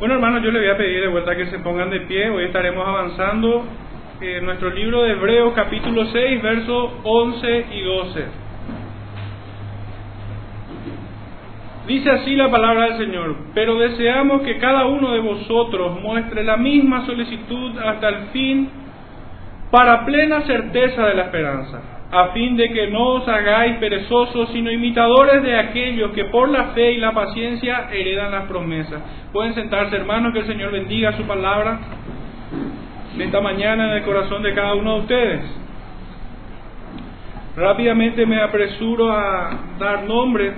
Bueno, hermanos, yo les voy a pedir de vuelta que se pongan de pie. Hoy estaremos avanzando en nuestro libro de Hebreos, capítulo 6, versos 11 y 12. Dice así la palabra del Señor, pero deseamos que cada uno de vosotros muestre la misma solicitud hasta el fin para plena certeza de la esperanza, a fin de que no os hagáis perezosos, sino imitadores de aquellos que por la fe y la paciencia heredan las promesas. Pueden sentarse, hermanos, que el Señor bendiga su palabra esta mañana en el corazón de cada uno de ustedes. Rápidamente me apresuro a dar nombre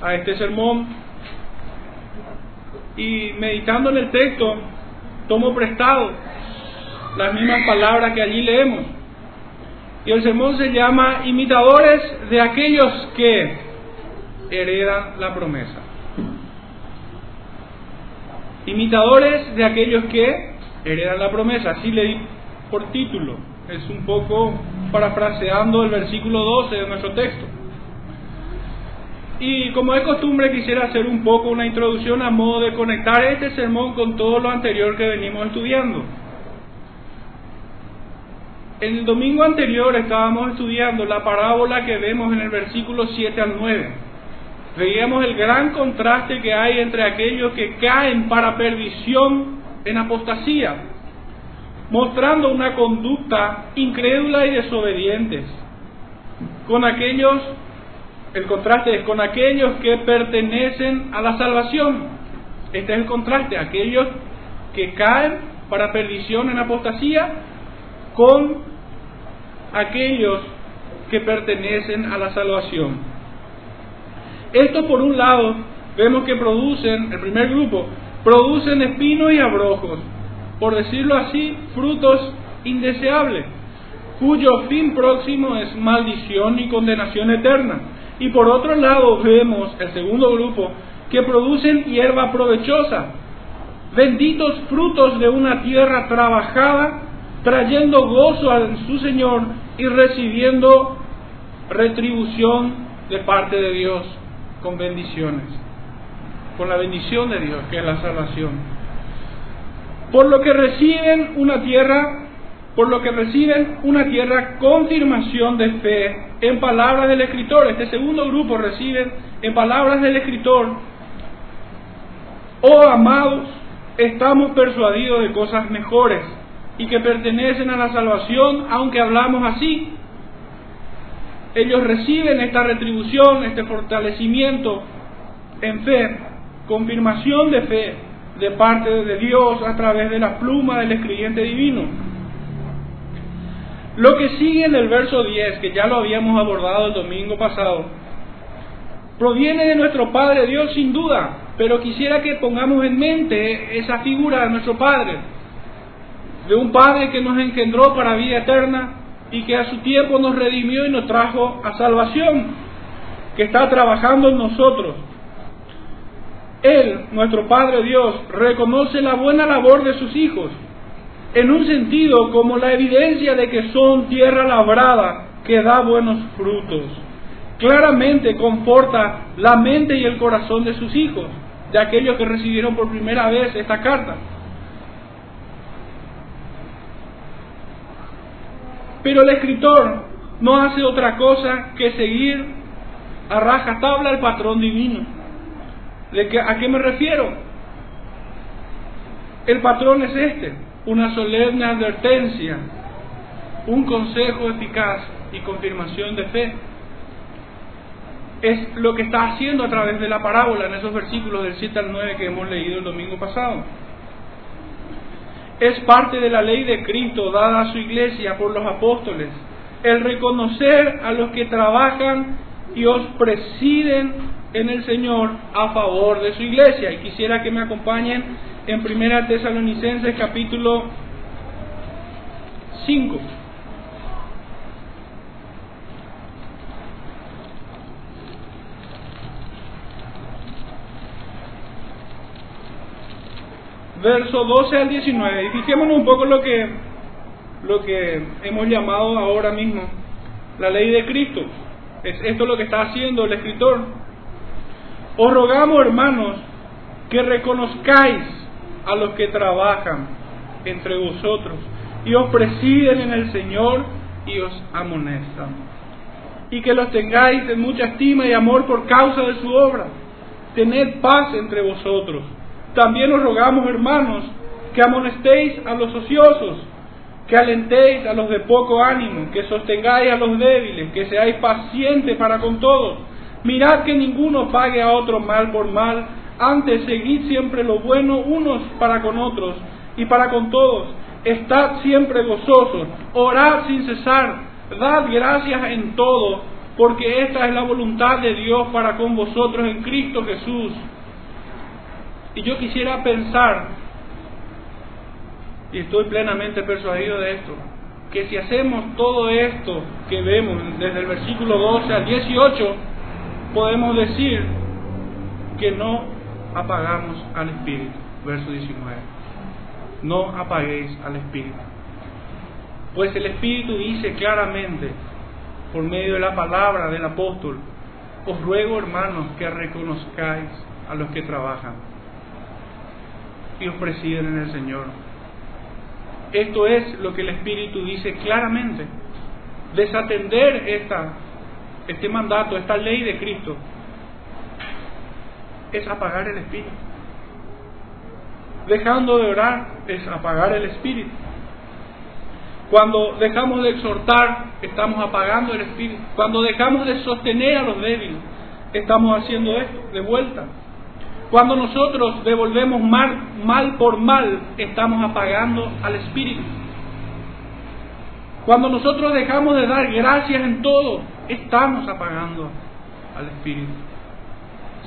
a este sermón y meditando en el texto tomo prestado las mismas palabras que allí leemos. Y el sermón se llama imitadores de aquellos que heredan la promesa. Imitadores de aquellos que heredan la promesa. Así leí por título. Es un poco parafraseando el versículo 12 de nuestro texto. Y como es costumbre quisiera hacer un poco una introducción a modo de conectar este sermón con todo lo anterior que venimos estudiando. En el domingo anterior estábamos estudiando la parábola que vemos en el versículo 7 al 9. Veíamos el gran contraste que hay entre aquellos que caen para perdición en apostasía, mostrando una conducta incrédula y desobedientes, con aquellos, el contraste es con aquellos que pertenecen a la salvación. Este es el contraste, aquellos que caen para perdición en apostasía con aquellos que pertenecen a la salvación. Esto por un lado vemos que producen, el primer grupo, producen espinos y abrojos, por decirlo así, frutos indeseables, cuyo fin próximo es maldición y condenación eterna. Y por otro lado vemos el segundo grupo que producen hierba provechosa, benditos frutos de una tierra trabajada, trayendo gozo a su Señor y recibiendo retribución de parte de Dios con bendiciones con la bendición de Dios, que es la salvación. Por lo que reciben una tierra, por lo que reciben una tierra confirmación de fe en palabras del escritor. Este segundo grupo reciben en palabras del escritor, oh amados, estamos persuadidos de cosas mejores y que pertenecen a la salvación, aunque hablamos así. Ellos reciben esta retribución, este fortalecimiento en fe confirmación de fe de parte de Dios a través de la pluma del escribiente divino. Lo que sigue en el verso 10, que ya lo habíamos abordado el domingo pasado, proviene de nuestro Padre Dios sin duda, pero quisiera que pongamos en mente esa figura de nuestro Padre, de un Padre que nos engendró para vida eterna y que a su tiempo nos redimió y nos trajo a salvación, que está trabajando en nosotros él, nuestro Padre Dios, reconoce la buena labor de sus hijos, en un sentido como la evidencia de que son tierra labrada que da buenos frutos. Claramente conforta la mente y el corazón de sus hijos, de aquellos que recibieron por primera vez esta carta. Pero el escritor no hace otra cosa que seguir a rajatabla el patrón divino. ¿A qué me refiero? El patrón es este, una solemne advertencia, un consejo eficaz y confirmación de fe. Es lo que está haciendo a través de la parábola en esos versículos del 7 al 9 que hemos leído el domingo pasado. Es parte de la ley de Cristo dada a su iglesia por los apóstoles, el reconocer a los que trabajan y os presiden en el Señor a favor de su iglesia. Y quisiera que me acompañen en Primera Tesalonicenses capítulo 5. Verso 12 al 19. Y fijémonos un poco lo que, lo que hemos llamado ahora mismo la ley de Cristo. Es esto lo que está haciendo el escritor os rogamos, hermanos, que reconozcáis a los que trabajan entre vosotros y os presiden en el Señor y os amonestan. Y que los tengáis en mucha estima y amor por causa de su obra. Tened paz entre vosotros. También os rogamos, hermanos, que amonestéis a los ociosos, que alentéis a los de poco ánimo, que sostengáis a los débiles, que seáis pacientes para con todos. Mirad que ninguno pague a otro mal por mal, antes seguid siempre lo bueno unos para con otros y para con todos estad siempre gozosos, orad sin cesar, dad gracias en todo, porque esta es la voluntad de Dios para con vosotros en Cristo Jesús. Y yo quisiera pensar, y estoy plenamente persuadido de esto, que si hacemos todo esto que vemos desde el versículo 12 al 18, podemos decir que no apagamos al Espíritu. Verso 19 no apaguéis al Espíritu. Pues el Espíritu dice claramente, por medio de la palabra del apóstol, os ruego hermanos que reconozcáis a los que trabajan y presiden en el Señor. Esto es lo que el Espíritu dice claramente. Desatender esta, este mandato, esta ley de Cristo, es apagar el Espíritu dejando de orar es apagar el espíritu. Cuando dejamos de exhortar, estamos apagando el espíritu. Cuando dejamos de sostener a los débiles, estamos haciendo esto de vuelta. Cuando nosotros devolvemos mal, por mal, estamos apagando al espíritu. Cuando nosotros dejamos de dar gracias en todo, estamos apagando al espíritu.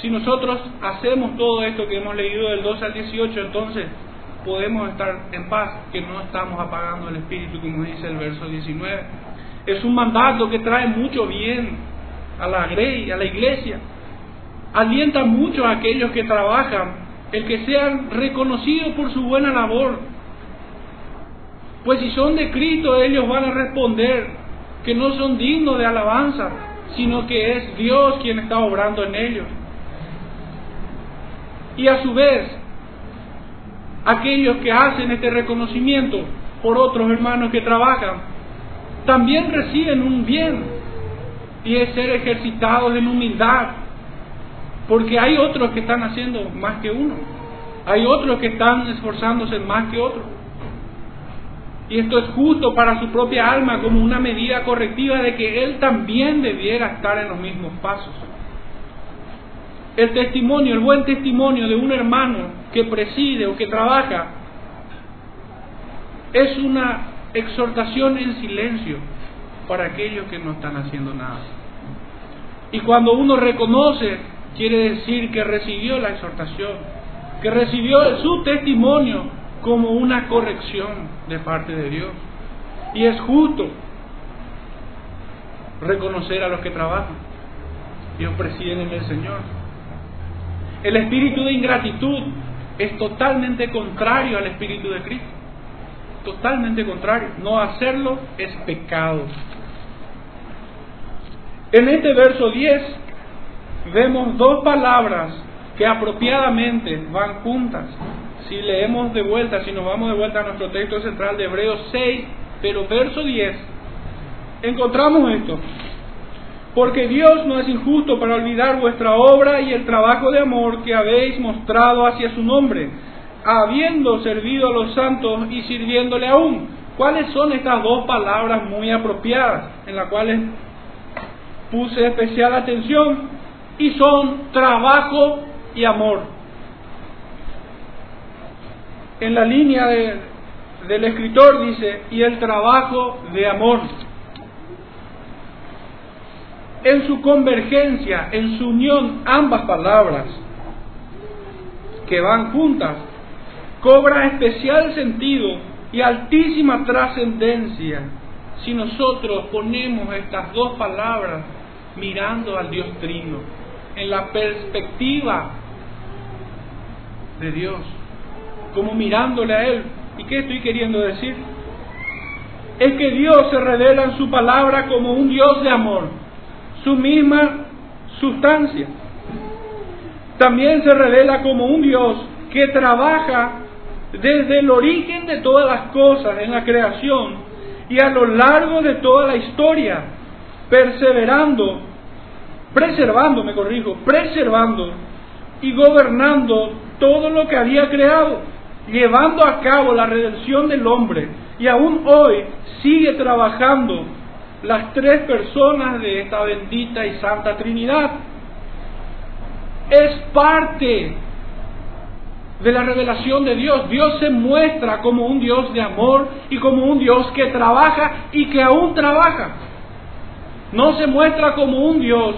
Si nosotros hacemos todo esto que hemos leído del 12 al 18, entonces podemos estar en paz, que no estamos apagando el espíritu, como dice el verso 19. Es un mandato que trae mucho bien a la grey, a la iglesia. Alienta mucho a aquellos que trabajan el que sean reconocidos por su buena labor. Pues si son de Cristo, ellos van a responder que no son dignos de alabanza, sino que es Dios quien está obrando en ellos. Y a su vez, aquellos que hacen este reconocimiento por otros hermanos que trabajan, también reciben un bien y es ser ejercitados en humildad, porque hay otros que están haciendo más que uno, hay otros que están esforzándose más que otros. Y esto es justo para su propia alma como una medida correctiva de que él también debiera estar en los mismos pasos el testimonio, el buen testimonio de un hermano que preside o que trabaja, es una exhortación en silencio para aquellos que no están haciendo nada. Y cuando uno reconoce, quiere decir que recibió la exhortación, que recibió su testimonio como una corrección de parte de Dios. Y es justo reconocer a los que trabajan. Dios presiden en el Señor. El espíritu de ingratitud es totalmente contrario al espíritu de Cristo. Totalmente contrario. No hacerlo es pecado. En este verso 10 vemos dos palabras que apropiadamente van juntas. Si leemos de vuelta, si nos vamos de vuelta a nuestro texto central de Hebreos 6, pero verso 10, encontramos esto. Porque Dios no es injusto para olvidar vuestra obra y el trabajo de amor que habéis mostrado hacia su nombre, habiendo servido a los santos y sirviéndole aún. ¿Cuáles son estas dos palabras muy apropiadas en las cuales puse especial atención? Y son trabajo y amor. En la línea del escritor dice, y el trabajo de amor en su convergencia, en su unión, ambas palabras que van juntas, cobra especial sentido y altísima trascendencia si nosotros ponemos estas dos palabras mirando al Dios Trino, en la perspectiva de Dios, como mirándole a Él. ¿Y qué estoy queriendo decir? Es que Dios se revela en su palabra como un Dios de amor su misma sustancia. También se revela como un Dios que trabaja desde el origen de todas las cosas en la creación y a lo largo de toda la historia, perseverando, preservando, me corrijo, preservando y gobernando todo lo que había creado, llevando a cabo la redención del hombre. Y aún hoy sigue trabajando las tres personas de esta bendita y santa Trinidad. Es parte de la revelación de Dios. Dios se muestra como un Dios de amor y como un Dios que trabaja y que aún trabaja. No se muestra como un Dios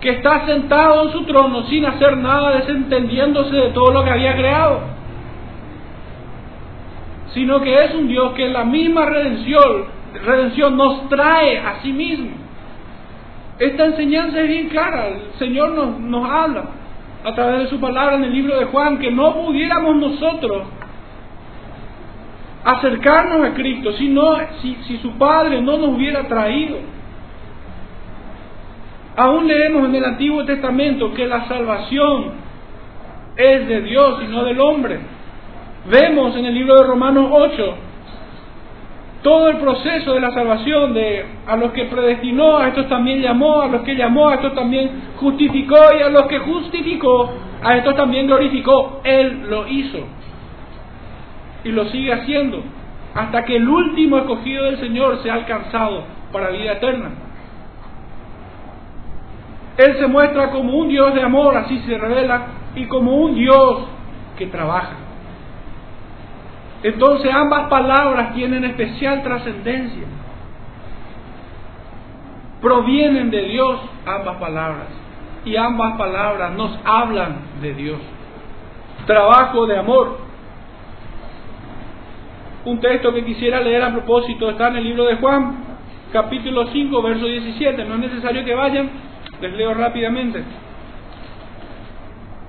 que está sentado en su trono sin hacer nada, desentendiéndose de todo lo que había creado, sino que es un Dios que la misma redención, redención nos trae a sí mismo. Esta enseñanza es bien clara, el Señor nos, nos habla a través de su palabra en el libro de Juan, que no pudiéramos nosotros acercarnos a Cristo si, si, si su Padre no nos hubiera traído. Aún leemos en el Antiguo Testamento que la salvación es de Dios y no del hombre. Vemos en el libro de Romanos 8 todo el proceso de la salvación, de a los que predestinó, a estos también llamó, a los que llamó, a estos también justificó y a los que justificó, a estos también glorificó. Él lo hizo y lo sigue haciendo hasta que el último escogido del Señor sea alcanzado para vida eterna. Él se muestra como un Dios de amor, así se revela, y como un Dios que trabaja. Entonces ambas palabras tienen especial trascendencia. Provienen de Dios ambas palabras. Y ambas palabras nos hablan de Dios. Trabajo de amor. Un texto que quisiera leer a propósito está en el libro de Juan, capítulo 5, verso 17. No es necesario que vayan, les leo rápidamente.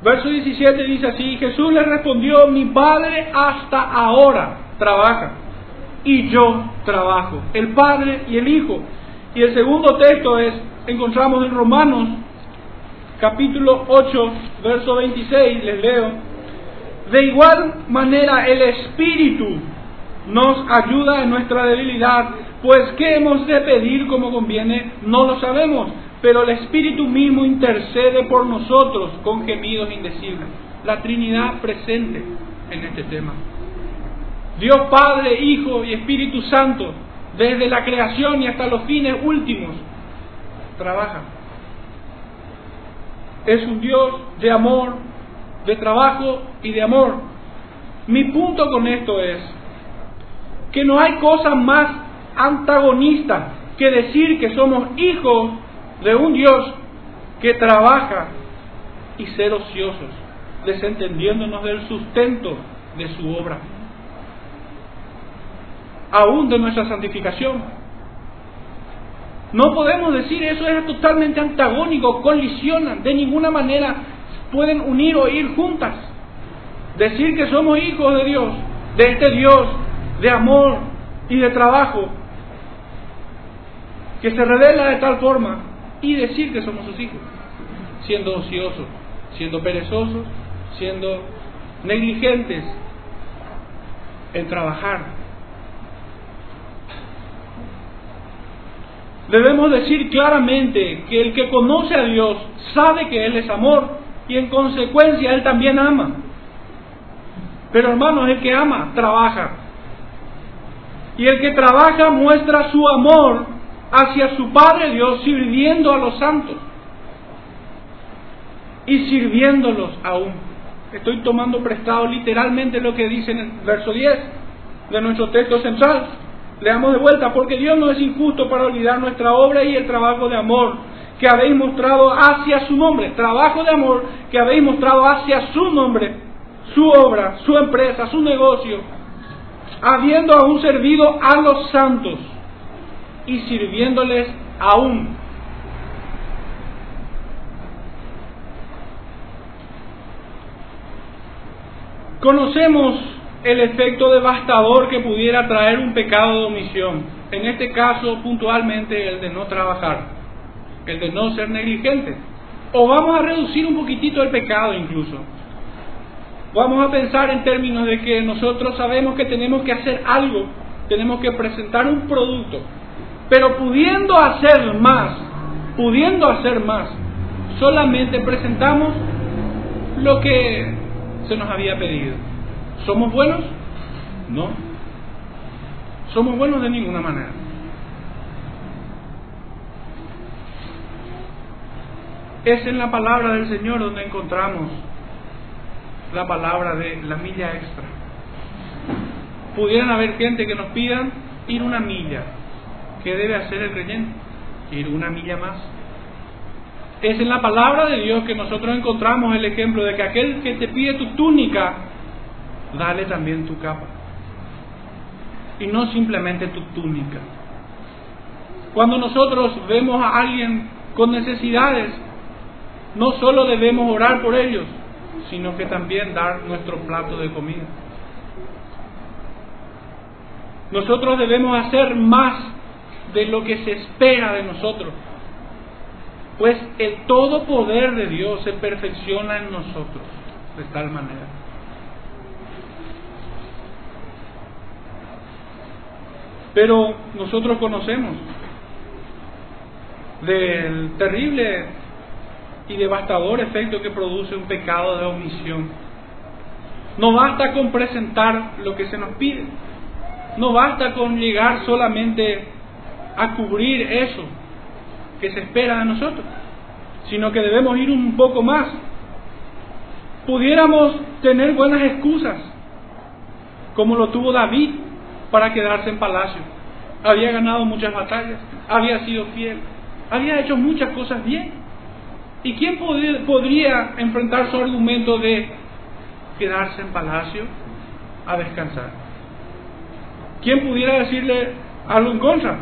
Verso 17 dice así, Jesús le respondió, mi Padre hasta ahora trabaja y yo trabajo, el Padre y el Hijo. Y el segundo texto es, encontramos en Romanos capítulo 8, verso 26, les leo, de igual manera el Espíritu nos ayuda en nuestra debilidad, pues ¿qué hemos de pedir como conviene? No lo sabemos pero el Espíritu mismo intercede por nosotros con gemidos indecibles. La Trinidad presente en este tema. Dios Padre, Hijo y Espíritu Santo, desde la creación y hasta los fines últimos, trabaja. Es un Dios de amor, de trabajo y de amor. Mi punto con esto es que no hay cosa más antagonista que decir que somos hijos de un Dios que trabaja y ser ociosos, desentendiéndonos del sustento de su obra, aún de nuestra santificación. No podemos decir eso es totalmente antagónico, colisionan, de ninguna manera pueden unir o ir juntas. Decir que somos hijos de Dios, de este Dios de amor y de trabajo, que se revela de tal forma y decir que somos sus hijos, siendo ociosos, siendo perezosos, siendo negligentes en trabajar. Debemos decir claramente que el que conoce a Dios sabe que Él es amor y en consecuencia Él también ama. Pero hermanos, el que ama trabaja. Y el que trabaja muestra su amor hacia su Padre Dios sirviendo a los santos y sirviéndolos aún. Estoy tomando prestado literalmente lo que dice en el verso 10 de nuestro texto central. Leamos de vuelta, porque Dios no es injusto para olvidar nuestra obra y el trabajo de amor que habéis mostrado hacia su nombre, trabajo de amor que habéis mostrado hacia su nombre, su obra, su empresa, su negocio, habiendo aún servido a los santos y sirviéndoles aún. Conocemos el efecto devastador que pudiera traer un pecado de omisión, en este caso puntualmente el de no trabajar, el de no ser negligente. O vamos a reducir un poquitito el pecado incluso. Vamos a pensar en términos de que nosotros sabemos que tenemos que hacer algo, tenemos que presentar un producto, pero pudiendo hacer más, pudiendo hacer más, solamente presentamos lo que se nos había pedido. ¿Somos buenos? No. Somos buenos de ninguna manera. Es en la palabra del Señor donde encontramos la palabra de la milla extra. Pudieran haber gente que nos pidan ir una milla. ¿Qué debe hacer el creyente? Ir una milla más. Es en la palabra de Dios que nosotros encontramos el ejemplo de que aquel que te pide tu túnica, dale también tu capa. Y no simplemente tu túnica. Cuando nosotros vemos a alguien con necesidades, no solo debemos orar por ellos, sino que también dar nuestro plato de comida. Nosotros debemos hacer más de lo que se espera de nosotros, pues el todo poder de Dios se perfecciona en nosotros de tal manera. Pero nosotros conocemos del terrible y devastador efecto que produce un pecado de omisión. No basta con presentar lo que se nos pide. No basta con llegar solamente a cubrir eso que se espera de nosotros, sino que debemos ir un poco más. Pudiéramos tener buenas excusas, como lo tuvo David para quedarse en palacio. Había ganado muchas batallas, había sido fiel, había hecho muchas cosas bien. ¿Y quién podría enfrentar su argumento de quedarse en palacio a descansar? ¿Quién pudiera decirle algo en contra?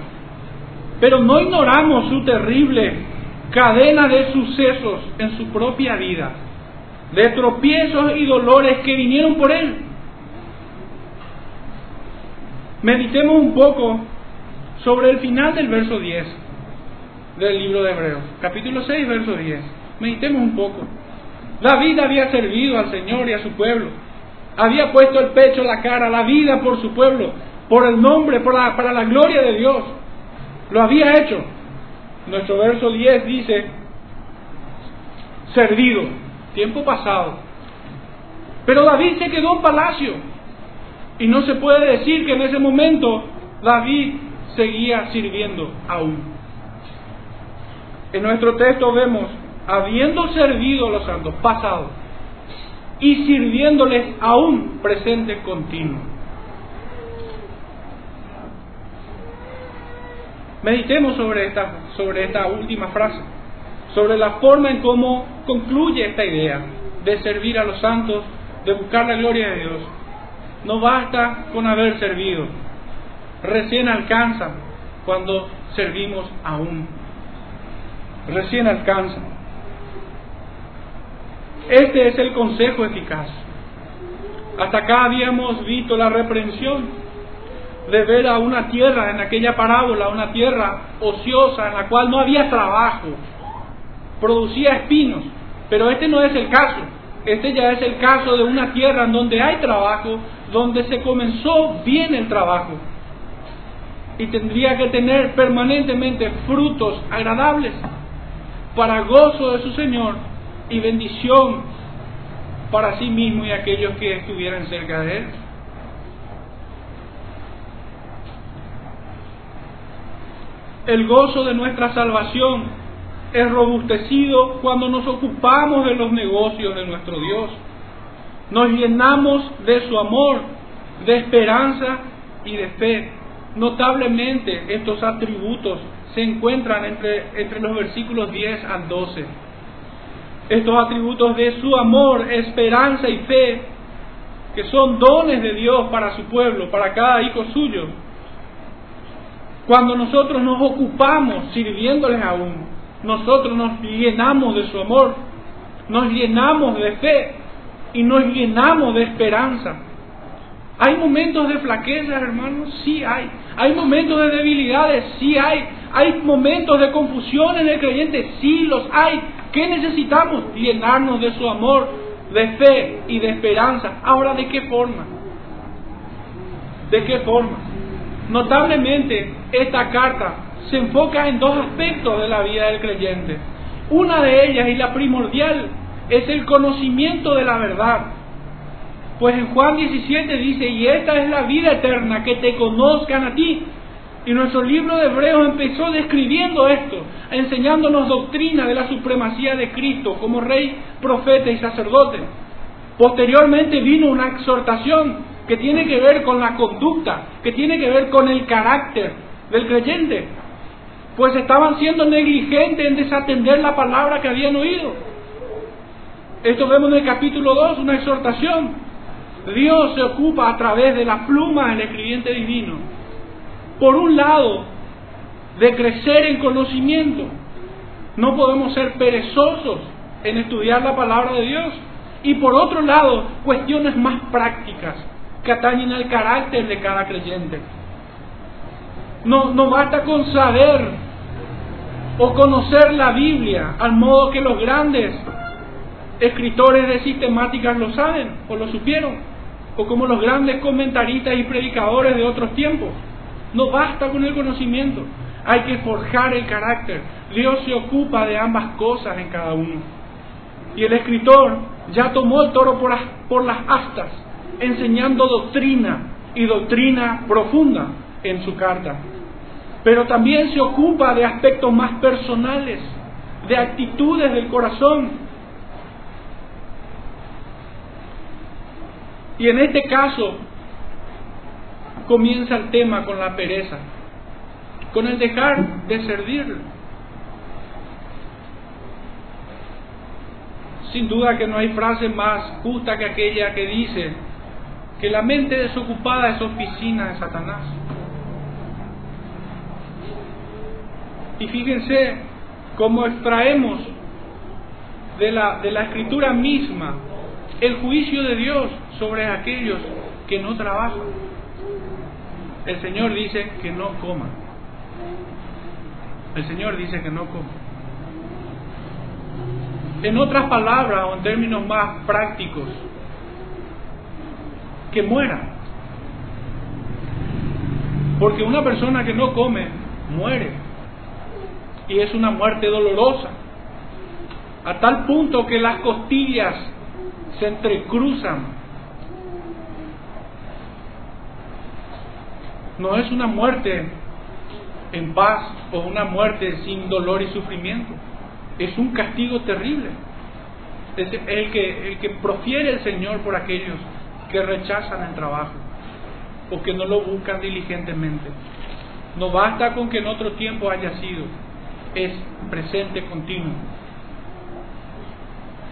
Pero no ignoramos su terrible cadena de sucesos en su propia vida, de tropiezos y dolores que vinieron por él. Meditemos un poco sobre el final del verso 10 del libro de Hebreos, capítulo 6, verso 10. Meditemos un poco. David había servido al Señor y a su pueblo. Había puesto el pecho, la cara, la vida por su pueblo, por el nombre, para la gloria de Dios. Lo había hecho. Nuestro verso 10 dice, servido, tiempo pasado. Pero David se quedó en palacio. Y no se puede decir que en ese momento David seguía sirviendo aún. En nuestro texto vemos, habiendo servido a los santos, pasado, y sirviéndoles aún presente continuo. Meditemos sobre esta, sobre esta última frase, sobre la forma en cómo concluye esta idea de servir a los santos, de buscar la gloria de Dios. No basta con haber servido, recién alcanza cuando servimos aún recién alcanza. Este es el consejo eficaz. Hasta acá habíamos visto la reprensión de ver a una tierra en aquella parábola, una tierra ociosa en la cual no había trabajo, producía espinos, pero este no es el caso. Este ya es el caso de una tierra en donde hay trabajo, donde se comenzó bien el trabajo y tendría que tener permanentemente frutos agradables para gozo de su Señor y bendición para sí mismo y aquellos que estuvieran cerca de Él. El gozo de nuestra salvación es robustecido cuando nos ocupamos de los negocios de nuestro Dios. Nos llenamos de su amor, de esperanza y de fe. Notablemente estos atributos se encuentran entre, entre los versículos 10 al 12. Estos atributos de su amor, esperanza y fe, que son dones de Dios para su pueblo, para cada hijo suyo. Cuando nosotros nos ocupamos sirviéndoles aún, nosotros nos llenamos de su amor, nos llenamos de fe y nos llenamos de esperanza. ¿Hay momentos de flaqueza, hermanos? Sí hay. ¿Hay momentos de debilidades? Sí hay. ¿Hay momentos de confusión en el creyente? Sí los hay. ¿Qué necesitamos? Llenarnos de su amor, de fe y de esperanza. Ahora, ¿de qué forma? ¿De qué forma? Notablemente, esta carta se enfoca en dos aspectos de la vida del creyente. Una de ellas, y la primordial, es el conocimiento de la verdad. Pues en Juan 17 dice, y esta es la vida eterna, que te conozcan a ti. Y nuestro libro de Hebreos empezó describiendo esto, enseñándonos doctrina de la supremacía de Cristo como rey, profeta y sacerdote. Posteriormente vino una exhortación que tiene que ver con la conducta, que tiene que ver con el carácter del creyente, pues estaban siendo negligentes en desatender la palabra que habían oído. Esto vemos en el capítulo 2, una exhortación. Dios se ocupa a través de la pluma del escribiente divino, por un lado, de crecer en conocimiento. No podemos ser perezosos en estudiar la palabra de Dios. Y por otro lado, cuestiones más prácticas que atañen al carácter de cada creyente. No, basta con saber o conocer la Biblia al modo que los grandes escritores de sistemáticas lo saben o lo supieron, o como los grandes comentaristas y predicadores de otros tiempos. No basta con el conocimiento, hay que forjar el carácter. Dios se ocupa de ambas cosas en cada uno. Y el escritor ya tomó el toro por las astas, enseñando doctrina y doctrina profunda en su carta pero también se ocupa de aspectos más personales, de actitudes del corazón. Y en este caso comienza el tema con la pereza, con el dejar de servir. Sin duda que no hay frase más justa que aquella que dice que la mente desocupada es oficina de Satanás. Y fíjense cómo extraemos de la, de la escritura misma el juicio de Dios sobre aquellos que no trabajan. El Señor dice que no coman. El Señor dice que no coman. En otras palabras, o en términos más prácticos, que muera. Porque una persona que no come, muere y es una muerte dolorosa, a tal punto que las costillas se entrecruzan. No es una muerte en paz o una muerte sin dolor y sufrimiento, es un castigo terrible. Es el que, el que profiere el Señor por aquellos que rechazan el trabajo o que no lo buscan diligentemente. No basta con que en otro tiempo haya sido, es presente continuo.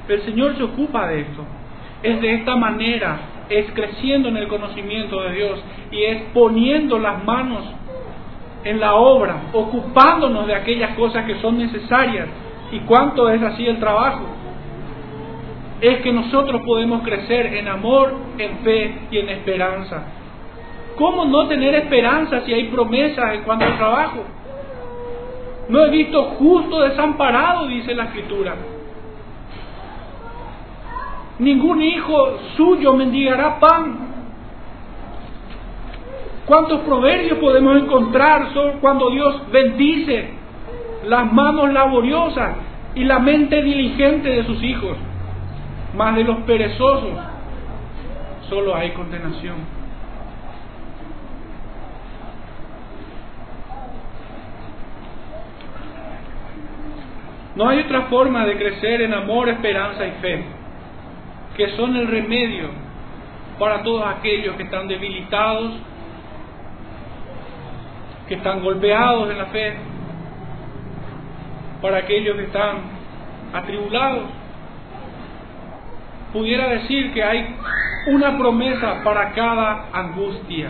El Señor se ocupa de esto. Es de esta manera, es creciendo en el conocimiento de Dios y es poniendo las manos en la obra, ocupándonos de aquellas cosas que son necesarias. ¿Y cuánto es así el trabajo? Es que nosotros podemos crecer en amor, en fe y en esperanza. ¿Cómo no tener esperanza si hay promesas en cuanto al trabajo? No he visto justo desamparado, dice la escritura. Ningún hijo suyo mendigará pan. ¿Cuántos proverbios podemos encontrar cuando Dios bendice las manos laboriosas y la mente diligente de sus hijos? Más de los perezosos, solo hay condenación. No hay otra forma de crecer en amor, esperanza y fe, que son el remedio para todos aquellos que están debilitados, que están golpeados en la fe, para aquellos que están atribulados. Pudiera decir que hay una promesa para cada angustia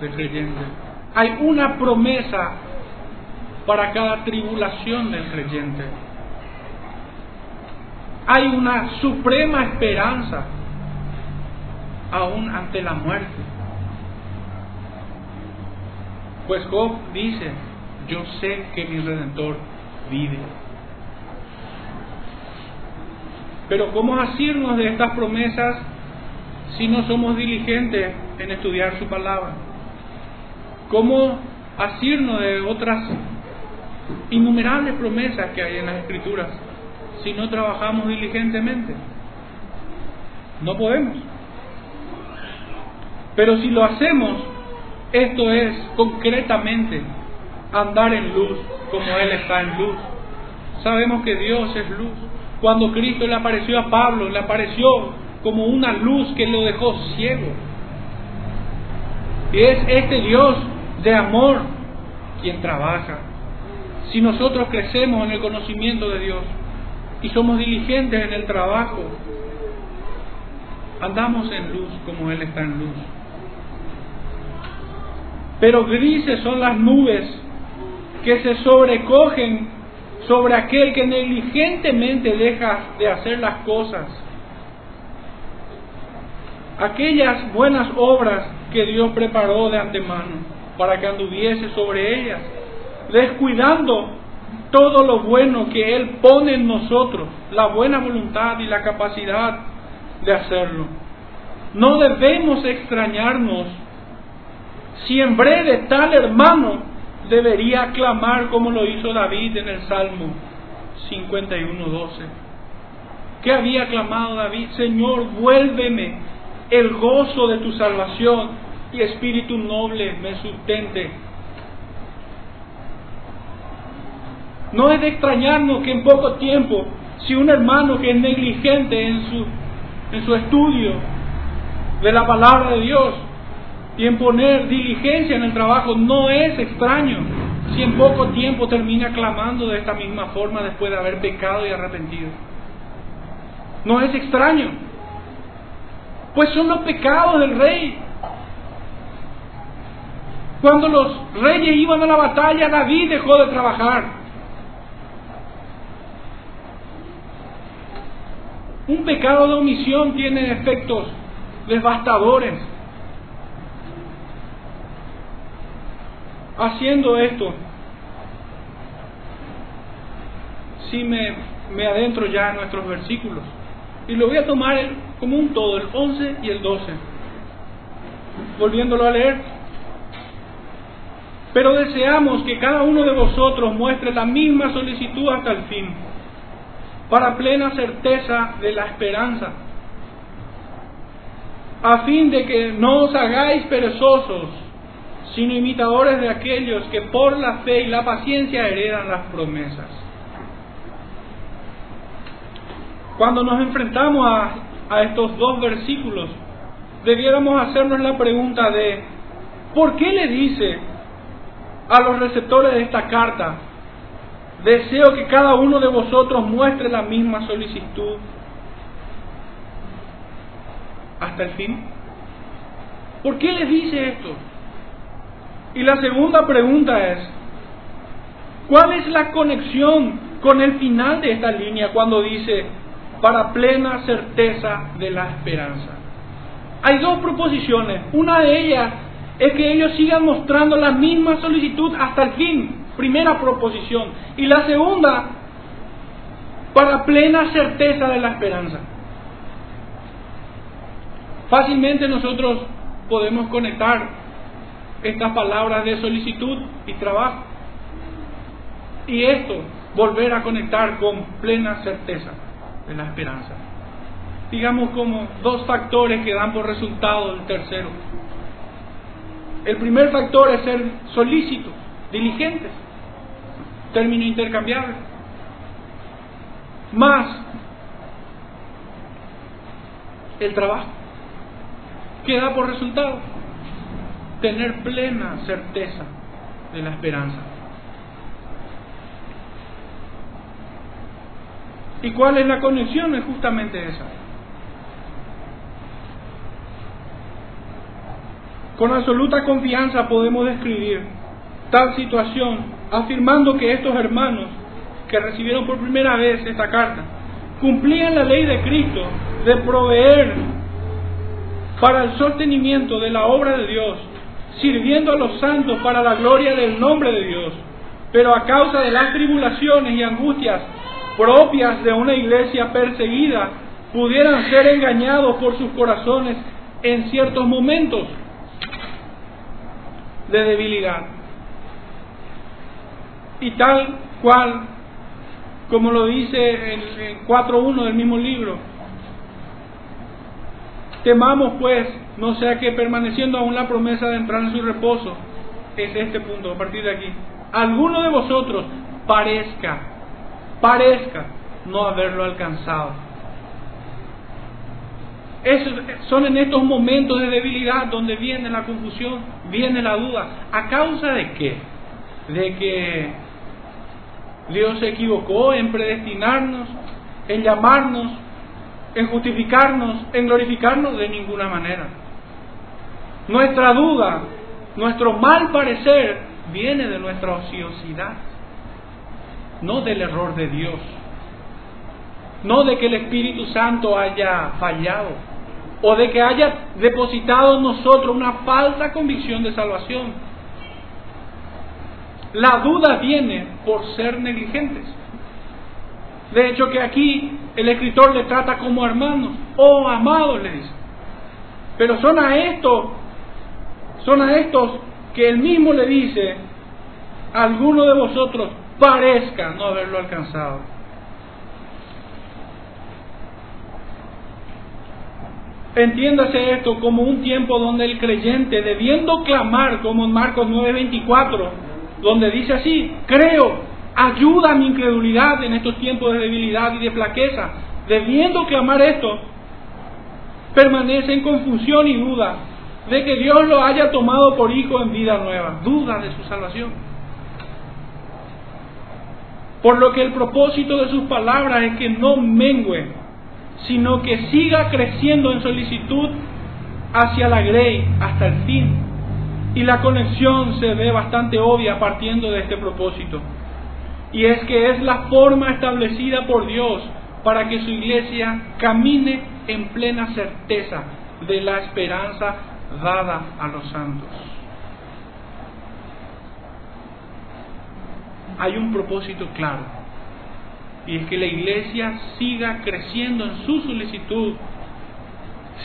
del creyente. Hay una promesa para cada tribulación del creyente. Hay una suprema esperanza aún ante la muerte. Pues Job dice, yo sé que mi redentor vive. Pero ¿cómo asirnos de estas promesas si no somos diligentes en estudiar su palabra? ¿Cómo asirnos de otras innumerables promesas que hay en las escrituras si no trabajamos diligentemente? No podemos. Pero si lo hacemos, esto es concretamente andar en luz como Él está en luz. Sabemos que Dios es luz. Cuando Cristo le apareció a Pablo, le apareció como una luz que lo dejó ciego. Y es este Dios de amor quien trabaja. Si nosotros crecemos en el conocimiento de Dios y somos diligentes en el trabajo, andamos en luz como Él está en luz. Pero grises son las nubes que se sobrecogen sobre aquel que negligentemente deja de hacer las cosas. Aquellas buenas obras que Dios preparó de antemano para que anduviese sobre ellas, descuidando todo lo bueno que Él pone en nosotros, la buena voluntad y la capacidad de hacerlo. No debemos extrañarnos si en breve tal hermano debería clamar como lo hizo David en el Salmo 51.12. ¿Qué había clamado David? Señor, vuélveme el gozo de tu salvación y espíritu noble me sustente. No es de extrañarnos que en poco tiempo, si un hermano que es negligente en su, en su estudio de la palabra de Dios, y en poner diligencia en el trabajo no es extraño si en poco tiempo termina clamando de esta misma forma después de haber pecado y arrepentido. No es extraño, pues son los pecados del rey. Cuando los reyes iban a la batalla, David dejó de trabajar. Un pecado de omisión tiene efectos devastadores haciendo esto, si me, me adentro ya en nuestros versículos, y lo voy a tomar como un todo, el 11 y el 12, volviéndolo a leer. Pero deseamos que cada uno de vosotros muestre la misma solicitud hasta el fin, para plena certeza de la esperanza, a fin de que no os hagáis perezosos, sino imitadores de aquellos que por la fe y la paciencia heredan las promesas. Cuando nos enfrentamos a, a estos dos versículos, debiéramos hacernos la pregunta de, ¿por qué le dice a los receptores de esta carta, deseo que cada uno de vosotros muestre la misma solicitud hasta el fin? ¿Por qué les dice esto? Y la segunda pregunta es, ¿cuál es la conexión con el final de esta línea cuando dice, para plena certeza de la esperanza? Hay dos proposiciones. Una de ellas es que ellos sigan mostrando la misma solicitud hasta el fin. Primera proposición. Y la segunda, para plena certeza de la esperanza. Fácilmente nosotros podemos conectar estas palabras de solicitud y trabajo. Y esto, volver a conectar con plena certeza de la esperanza. Digamos como dos factores que dan por resultado el tercero. El primer factor es ser solícito, diligente, término intercambiable. Más el trabajo, que da por resultado tener plena certeza de la esperanza. ¿Y cuál es la conexión? Es justamente esa. Con absoluta confianza podemos describir tal situación afirmando que estos hermanos que recibieron por primera vez esta carta cumplían la ley de Cristo de proveer para el sostenimiento de la obra de Dios sirviendo a los santos para la gloria del nombre de Dios. Pero a causa de las tribulaciones y angustias propias de una iglesia perseguida pudieran ser engañados por sus corazones en ciertos momentos de debilidad. Y tal cual, como lo dice en, 4.1 del mismo libro, temamos pues, no sea que permaneciendo aún la promesa de entrar en su reposo, es este punto, a partir de aquí, alguno de vosotros parezca, parezca no haberlo alcanzado son en estos momentos de debilidad donde viene la confusión, viene la duda. ¿A causa de qué? De que Dios se equivocó en predestinarnos, en llamarnos, en justificarnos, en glorificarnos de ninguna manera. Nuestra duda, nuestro mal parecer viene de nuestra ociosidad, no del error de Dios, no de que el Espíritu Santo haya fallado o de que haya depositado en nosotros una falsa convicción de salvación. La duda viene por ser negligentes. De hecho que aquí el escritor le trata como hermanos, oh amados le dice. Pero son a estos, son a estos que él mismo le dice, alguno de vosotros parezca no haberlo alcanzado. Entiéndase esto como un tiempo donde el creyente, debiendo clamar, como en Marcos 9:24, donde dice así, creo, ayuda a mi incredulidad en estos tiempos de debilidad y de flaqueza, debiendo clamar esto, permanece en confusión y duda de que Dios lo haya tomado por hijo en vida nueva, duda de su salvación. Por lo que el propósito de sus palabras es que no mengüe sino que siga creciendo en solicitud hacia la grey hasta el fin. Y la conexión se ve bastante obvia partiendo de este propósito. Y es que es la forma establecida por Dios para que su iglesia camine en plena certeza de la esperanza dada a los santos. Hay un propósito claro y es que la iglesia siga creciendo en su solicitud,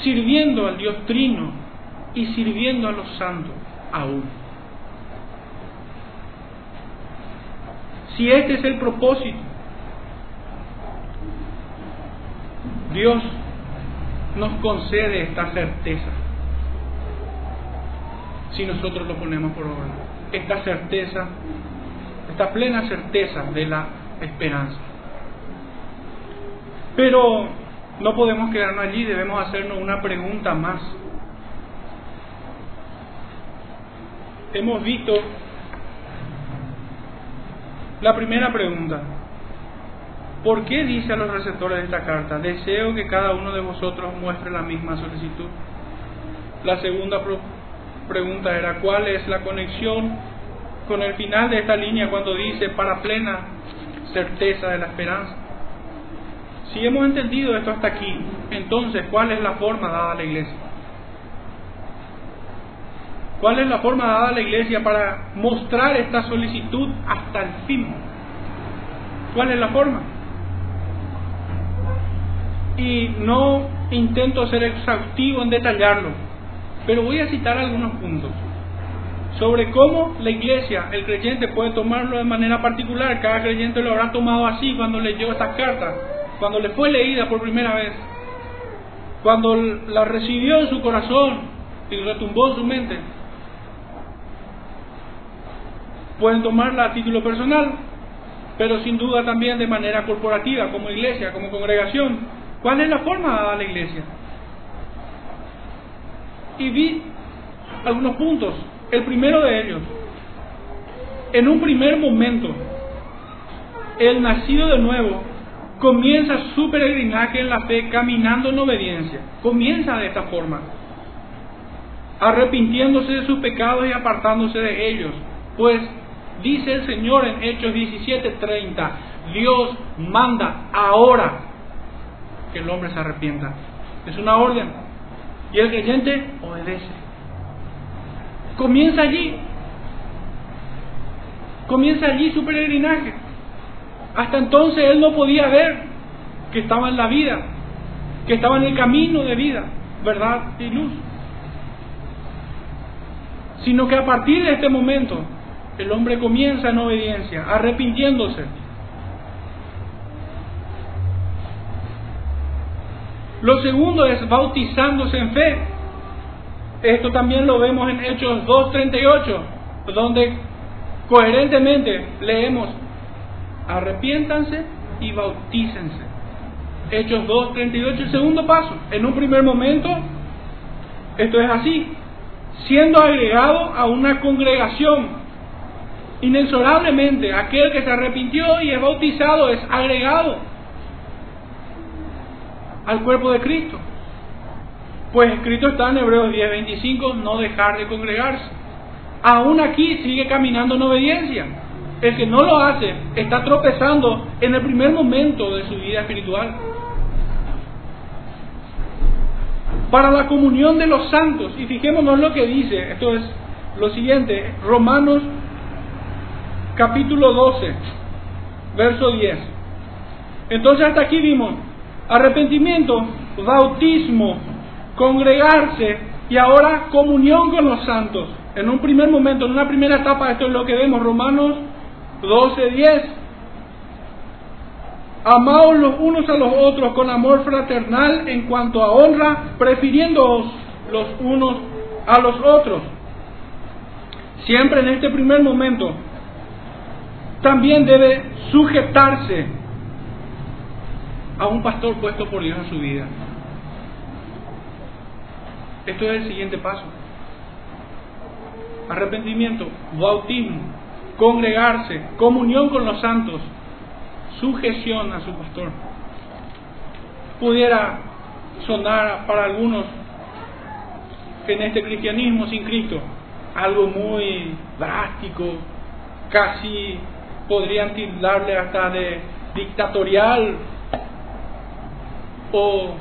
sirviendo al Dios Trino y sirviendo a los santos aún. Si este es el propósito, Dios nos concede esta certeza si nosotros lo ponemos por obra. Esta certeza, esta plena certeza de la esperanza. Pero no podemos quedarnos allí, debemos hacernos una pregunta más. Hemos visto la primera pregunta. ¿Por qué dice a los receptores de esta carta, deseo que cada uno de vosotros muestre la misma solicitud? La segunda pregunta era, ¿cuál es la conexión con el final de esta línea cuando dice, para plena certeza de la esperanza? Si hemos entendido esto hasta aquí, entonces, ¿cuál es la forma dada a la iglesia? ¿Cuál es la forma dada a la iglesia para mostrar esta solicitud hasta el fin? ¿Cuál es la forma? Y no intento ser exhaustivo en detallarlo, pero voy a citar algunos puntos sobre cómo la iglesia, el creyente puede tomarlo de manera particular. Cada creyente lo habrá tomado así cuando leyó estas cartas cuando le fue leída por primera vez, cuando la recibió en su corazón y retumbó en su mente, pueden tomarla a título personal, pero sin duda también de manera corporativa, como iglesia, como congregación. ¿Cuál es la forma de dar la iglesia? Y vi algunos puntos. El primero de ellos, en un primer momento, el nacido de nuevo comienza su peregrinaje en la fe caminando en obediencia. Comienza de esta forma, arrepintiéndose de sus pecados y apartándose de ellos. Pues dice el Señor en Hechos 17:30, Dios manda ahora que el hombre se arrepienta. Es una orden. Y el creyente obedece. Comienza allí. Comienza allí su peregrinaje. Hasta entonces él no podía ver que estaba en la vida, que estaba en el camino de vida, verdad y luz. Sino que a partir de este momento el hombre comienza en obediencia, arrepintiéndose. Lo segundo es bautizándose en fe. Esto también lo vemos en Hechos 2.38, donde coherentemente leemos, arrepiéntanse y bautícense. Hechos 2.38, el segundo paso. En un primer momento, esto es así, siendo agregado a una congregación. Inexorablemente, aquel que se arrepintió y es bautizado es agregado al cuerpo de Cristo. Pues escrito está en Hebreos 10:25, no dejar de congregarse. Aún aquí sigue caminando en obediencia. El que no lo hace está tropezando en el primer momento de su vida espiritual. Para la comunión de los santos, y fijémonos lo que dice, esto es lo siguiente, Romanos capítulo 12, verso 10. Entonces hasta aquí vimos arrepentimiento, bautismo, congregarse y ahora comunión con los santos. En un primer momento, en una primera etapa, esto es lo que vemos, Romanos 12, 10. Amaos los unos a los otros con amor fraternal en cuanto a honra, prefiriéndoos los unos a los otros. Siempre en este primer momento, también debe sujetarse a un pastor puesto por Dios en su vida. Esto es el siguiente paso. Arrepentimiento, bautismo, congregarse, comunión con los santos, sujeción a su pastor. Pudiera sonar para algunos en este cristianismo sin Cristo algo muy drástico, casi podrían tildarle hasta de dictatorial o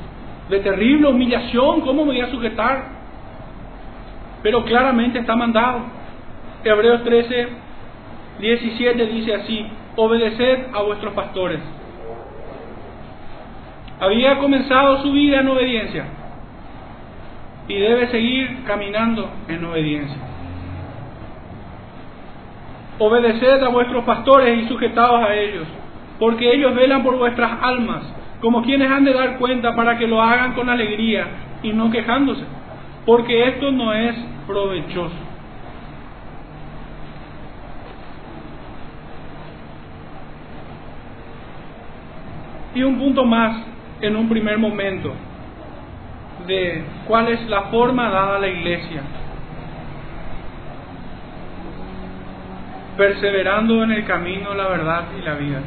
de terrible humillación, ¿cómo me voy a sujetar? Pero claramente está mandado. Hebreos 13, 17 dice así, obedeced a vuestros pastores. Había comenzado su vida en obediencia y debe seguir caminando en obediencia. Obedeced a vuestros pastores y sujetados a ellos, porque ellos velan por vuestras almas, como quienes han de dar cuenta para que lo hagan con alegría y no quejándose, porque esto no es provechoso. Y un punto más en un primer momento de cuál es la forma dada a la iglesia. Perseverando en el camino, la verdad y la vida.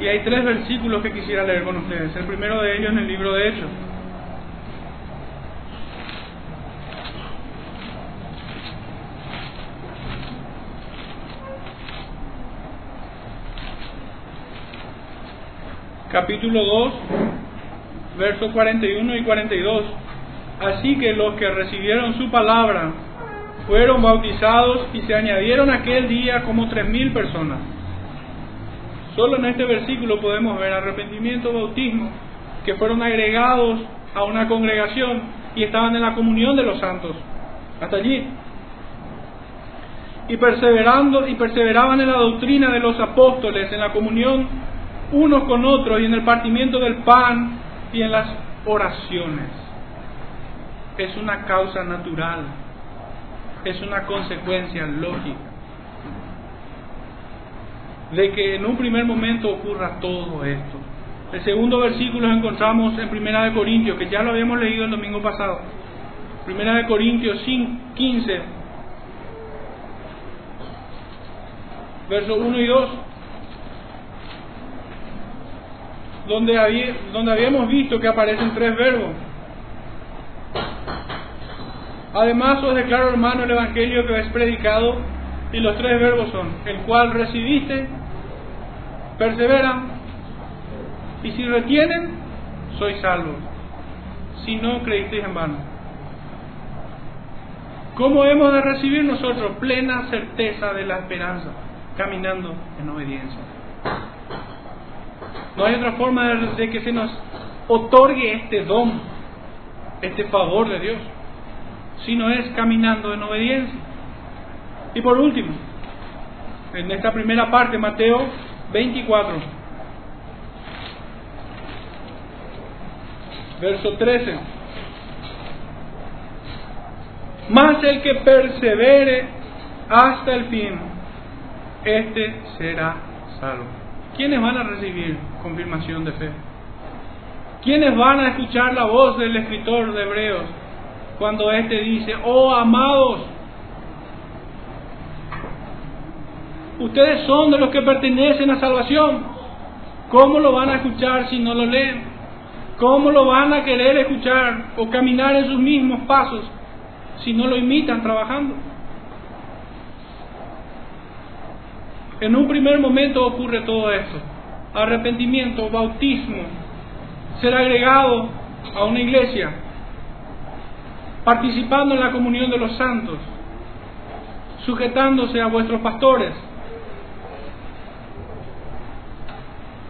Y hay tres versículos que quisiera leer con ustedes. El primero de ellos en el libro de Hechos. capítulo 2, versos 41 y 42. Así que los que recibieron su palabra fueron bautizados y se añadieron aquel día como tres mil personas. Solo en este versículo podemos ver arrepentimiento, bautismo, que fueron agregados a una congregación y estaban en la comunión de los santos. Hasta allí. Y perseverando y perseveraban en la doctrina de los apóstoles, en la comunión unos con otros y en el partimiento del pan y en las oraciones. Es una causa natural, es una consecuencia lógica de que en un primer momento ocurra todo esto. El segundo versículo lo encontramos en Primera de Corintios, que ya lo habíamos leído el domingo pasado. Primera de Corintios 15, versos 1 y 2, donde, había, donde habíamos visto que aparecen tres verbos. Además os declaro hermano el Evangelio que es predicado y los tres verbos son el cual recibiste, perseveran y si retienen, sois salvos. Si no, creísteis en vano. ¿Cómo hemos de recibir nosotros plena certeza de la esperanza? Caminando en obediencia. No hay otra forma de, que se nos otorgue este don, este favor de Dios, si no es caminando en obediencia. Y por último, en esta primera parte, Mateo 24, verso 13. Mas el que persevere hasta el fin, este será salvo. ¿Quiénes van a recibir confirmación de fe? ¿Quiénes van a escuchar la voz del escritor de Hebreos cuando éste dice, oh amados, ustedes son de los que pertenecen a salvación? ¿Cómo lo van a escuchar si no lo leen? ¿Cómo lo van a querer escuchar o caminar en sus mismos pasos si no lo imitan trabajando? En un primer momento ocurre todo esto. Arrepentimiento, bautismo, ser agregado a una iglesia, participando en la comunión de los santos, sujetándose a vuestros pastores,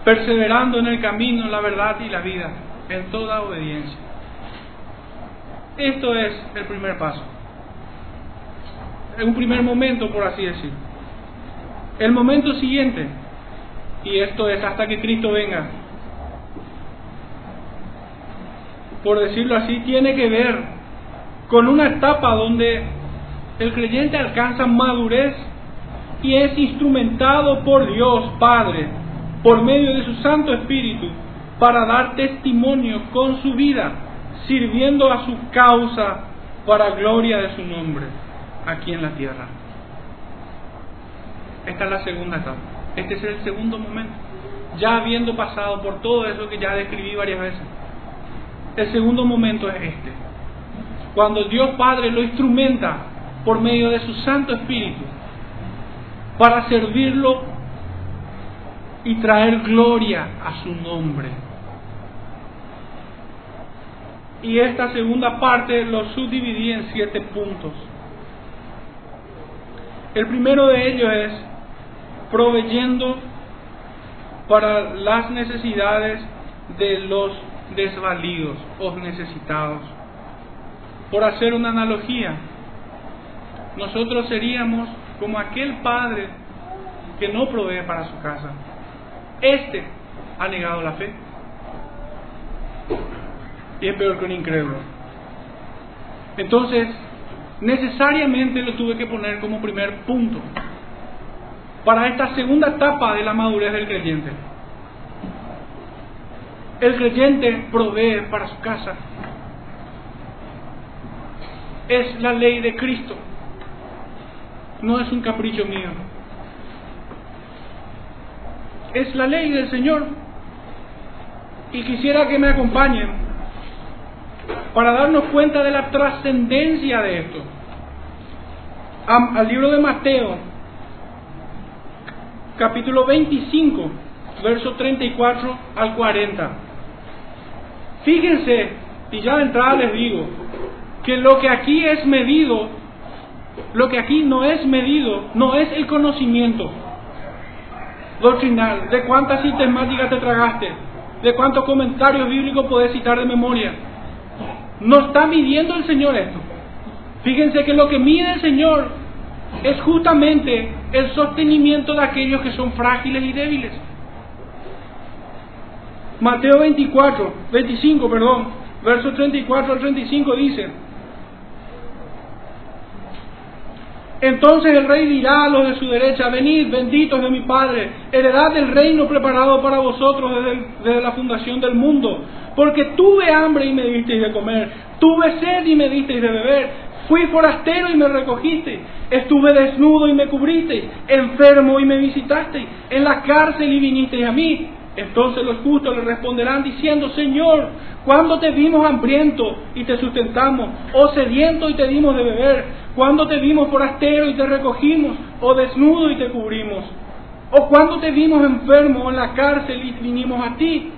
perseverando en el camino, la verdad y la vida, en toda obediencia. Esto es el primer paso. En un primer momento, por así decirlo. El momento siguiente, y esto es hasta que Cristo venga, por decirlo así, tiene que ver con una etapa donde el creyente alcanza madurez y es instrumentado por Dios Padre, por medio de su Santo Espíritu, para dar testimonio con su vida, sirviendo a su causa para gloria de su nombre aquí en la tierra. Esta es la segunda etapa. Este es el segundo momento. Ya habiendo pasado por todo eso que ya describí varias veces. El segundo momento es este. Cuando Dios Padre lo instrumenta por medio de su Santo Espíritu para servirlo y traer gloria a su nombre. Y esta segunda parte lo subdividí en siete puntos. El primero de ellos es proveyendo para las necesidades de los desvalidos o necesitados. Por hacer una analogía, nosotros seríamos como aquel padre que no provee para su casa. Este ha negado la fe. Y es peor que un incrédulo. Entonces, necesariamente lo tuve que poner como primer punto para esta segunda etapa de la madurez del creyente. El creyente provee para su casa. Es la ley de Cristo. No es un capricho mío. Es la ley del Señor. Y quisiera que me acompañen para darnos cuenta de la trascendencia de esto. Al libro de Mateo, capítulo 25, verso 34 al 40. Fíjense, y ya de entrada les digo, que lo que aquí es medido, lo que aquí no es medido, no es el conocimiento doctrinal, de cuántas sistemáticas te tragaste, de cuántos comentarios bíblicos puedes citar de memoria. No está midiendo el Señor esto. Fíjense que lo que mide el Señor es justamente el sostenimiento de aquellos que son frágiles y débiles. Mateo 24, 25, perdón, versos 34 al 35 dice, Entonces el rey dirá a los de su derecha, venid, benditos de mi Padre, heredad del reino preparado para vosotros desde, la fundación del mundo. Porque tuve hambre y me disteis de comer, tuve sed y me disteis de beber, fui forastero y me recogisteis, estuve desnudo y me cubristeis, enfermo y me visitasteis, en la cárcel y vinisteis a mí. Entonces los justos le responderán diciendo, Señor, ¿cuándo te vimos hambriento y te sustentamos? ¿O sediento y te dimos de beber? ¿Cuándo te vimos forastero y te recogimos? ¿O desnudo y te cubrimos? ¿O cuándo te vimos enfermo en la cárcel y vinimos a ti?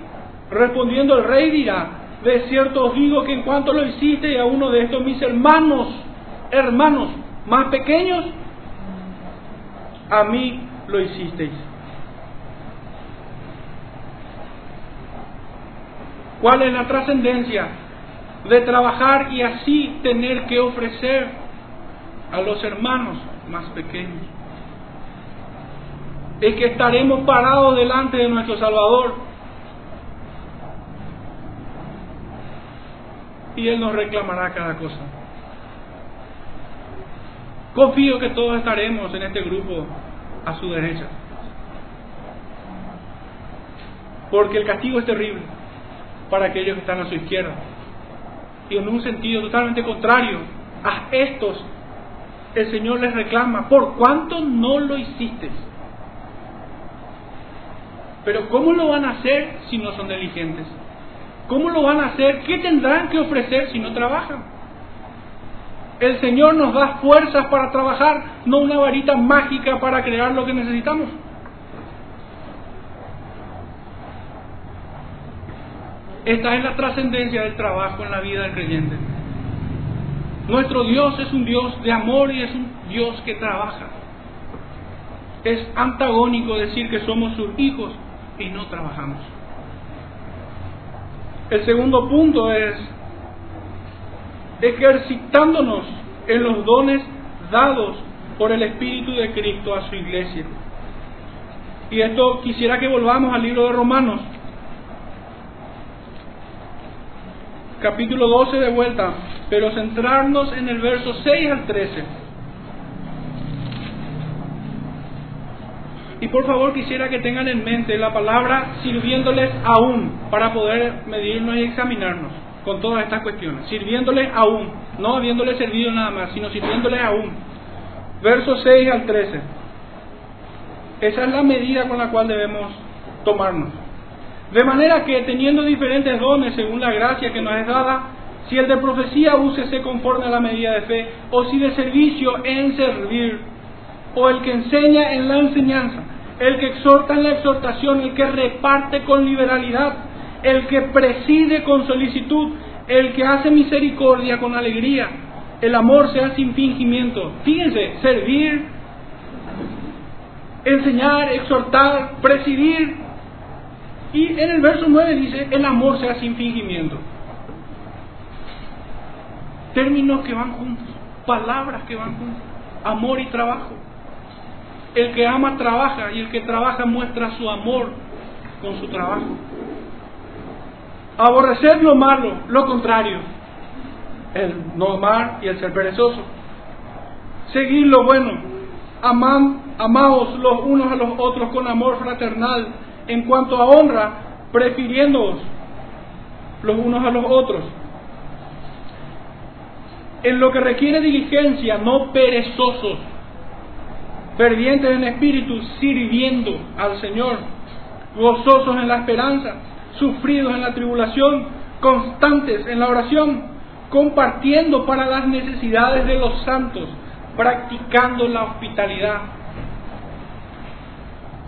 Respondiendo el rey dirá, de cierto os digo que en cuanto lo hiciste a uno de estos mis hermanos, hermanos más pequeños, a mí lo hicisteis. ¿Cuál es la trascendencia de trabajar y así tener que ofrecer a los hermanos más pequeños? Es que estaremos parados delante de nuestro Salvador y Él nos reclamará cada cosa. Confío que todos estaremos en este grupo a su derecha. Porque el castigo es terrible para aquellos que están a su izquierda. Y en un sentido totalmente contrario, a estos el Señor les reclama, ¿por cuánto no lo hiciste? Pero ¿cómo lo van a hacer si no son diligentes? ¿Cómo lo van a hacer? ¿Qué tendrán que ofrecer si no trabajan? El Señor nos da fuerzas para trabajar, no una varita mágica para crear lo que necesitamos. Esta es la trascendencia del trabajo en la vida del creyente. Nuestro Dios es un Dios de amor y es un Dios que trabaja. Es antagónico decir que somos sus hijos y no trabajamos. El segundo punto es ejercitándonos en los dones dados por el Espíritu de Cristo a su iglesia. Y esto quisiera que volvamos al libro de Romanos, capítulo 12 de vuelta, pero centrarnos en el verso 6 al 13. Y por favor quisiera que tengan en mente la palabra sirviéndoles aún para poder medirnos y examinarnos con todas estas cuestiones. Sirviéndoles aún, no habiéndoles servido nada más, sino sirviéndoles aún. Versos 6 al 13. Esa es la medida con la cual debemos tomarnos. De manera que teniendo diferentes dones según la gracia que nos es dada, si el de profecía úsese conforme a la medida de fe, o si de servicio en servir, o el que enseña en la enseñanza, el que exhorta en la exhortación, el que reparte con liberalidad, el que preside con solicitud, el que hace misericordia con alegría, el amor sea sin fingimiento. Fíjense, servir, enseñar, exhortar, presidir. Y en el verso 9 dice, el amor sea sin fingimiento. Términos que van juntos, palabras que van juntos, amor y trabajo. El que ama trabaja y el que trabaja muestra su amor con su trabajo. Aborrecer lo malo, lo contrario. El no amar y el ser perezoso. Seguir lo bueno. Amam, amaos los unos a los otros con amor fraternal. En cuanto a honra, prefiriéndoos los unos a los otros. En lo que requiere diligencia, no perezosos fervientes en espíritu, sirviendo al Señor, gozosos en la esperanza, sufridos en la tribulación, constantes en la oración, compartiendo para las necesidades de los santos, practicando la hospitalidad.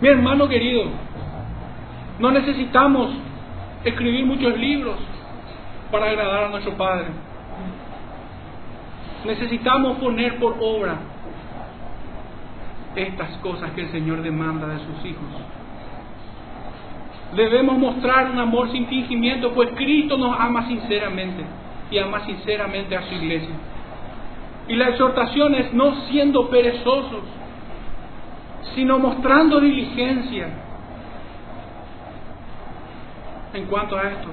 Mi hermano querido, no necesitamos escribir muchos libros para agradar a nuestro Padre. Necesitamos poner por obra estas cosas que el Señor demanda de sus hijos. Debemos mostrar un amor sin fingimiento, pues Cristo nos ama sinceramente y ama sinceramente a su iglesia. Y la exhortación es no siendo perezosos, sino mostrando diligencia en cuanto a esto,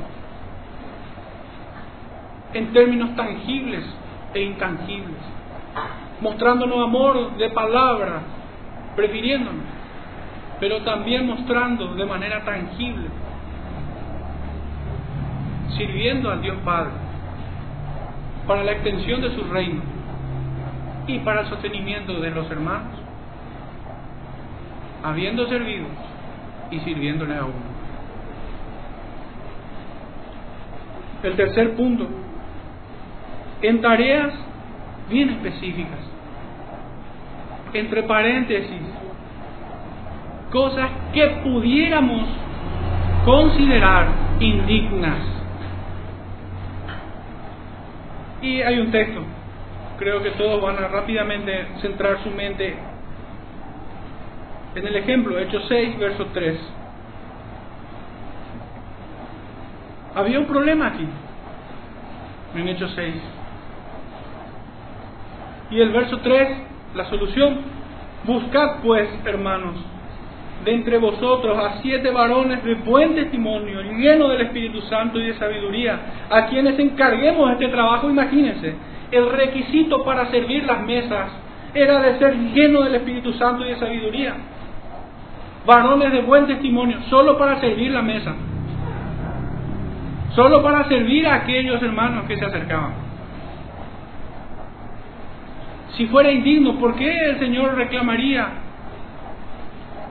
en términos tangibles e intangibles, mostrándonos amor de palabra, prefiriéndonos, pero también mostrando de manera tangible, sirviendo al Dios Padre para la extensión de su reino y para el sostenimiento de los hermanos, habiendo servido y sirviéndole a uno. El tercer punto, en tareas bien específicas. Entre paréntesis, cosas que pudiéramos considerar indignas. Y hay un texto, creo que todos van a rápidamente centrar su mente en el ejemplo, Hechos 6, verso 3. Había un problema aquí, en Hechos 6. Y el verso 3, la solución, buscad pues, hermanos, de entre vosotros a siete varones de buen testimonio, llenos del Espíritu Santo y de sabiduría, a quienes encarguemos este trabajo, imagínense, el requisito para servir las mesas era de ser lleno del Espíritu Santo y de sabiduría. Varones de buen testimonio, solo para servir la mesa. Solo para servir a aquellos hermanos que se acercaban. Si fuera indigno, ¿por qué el Señor reclamaría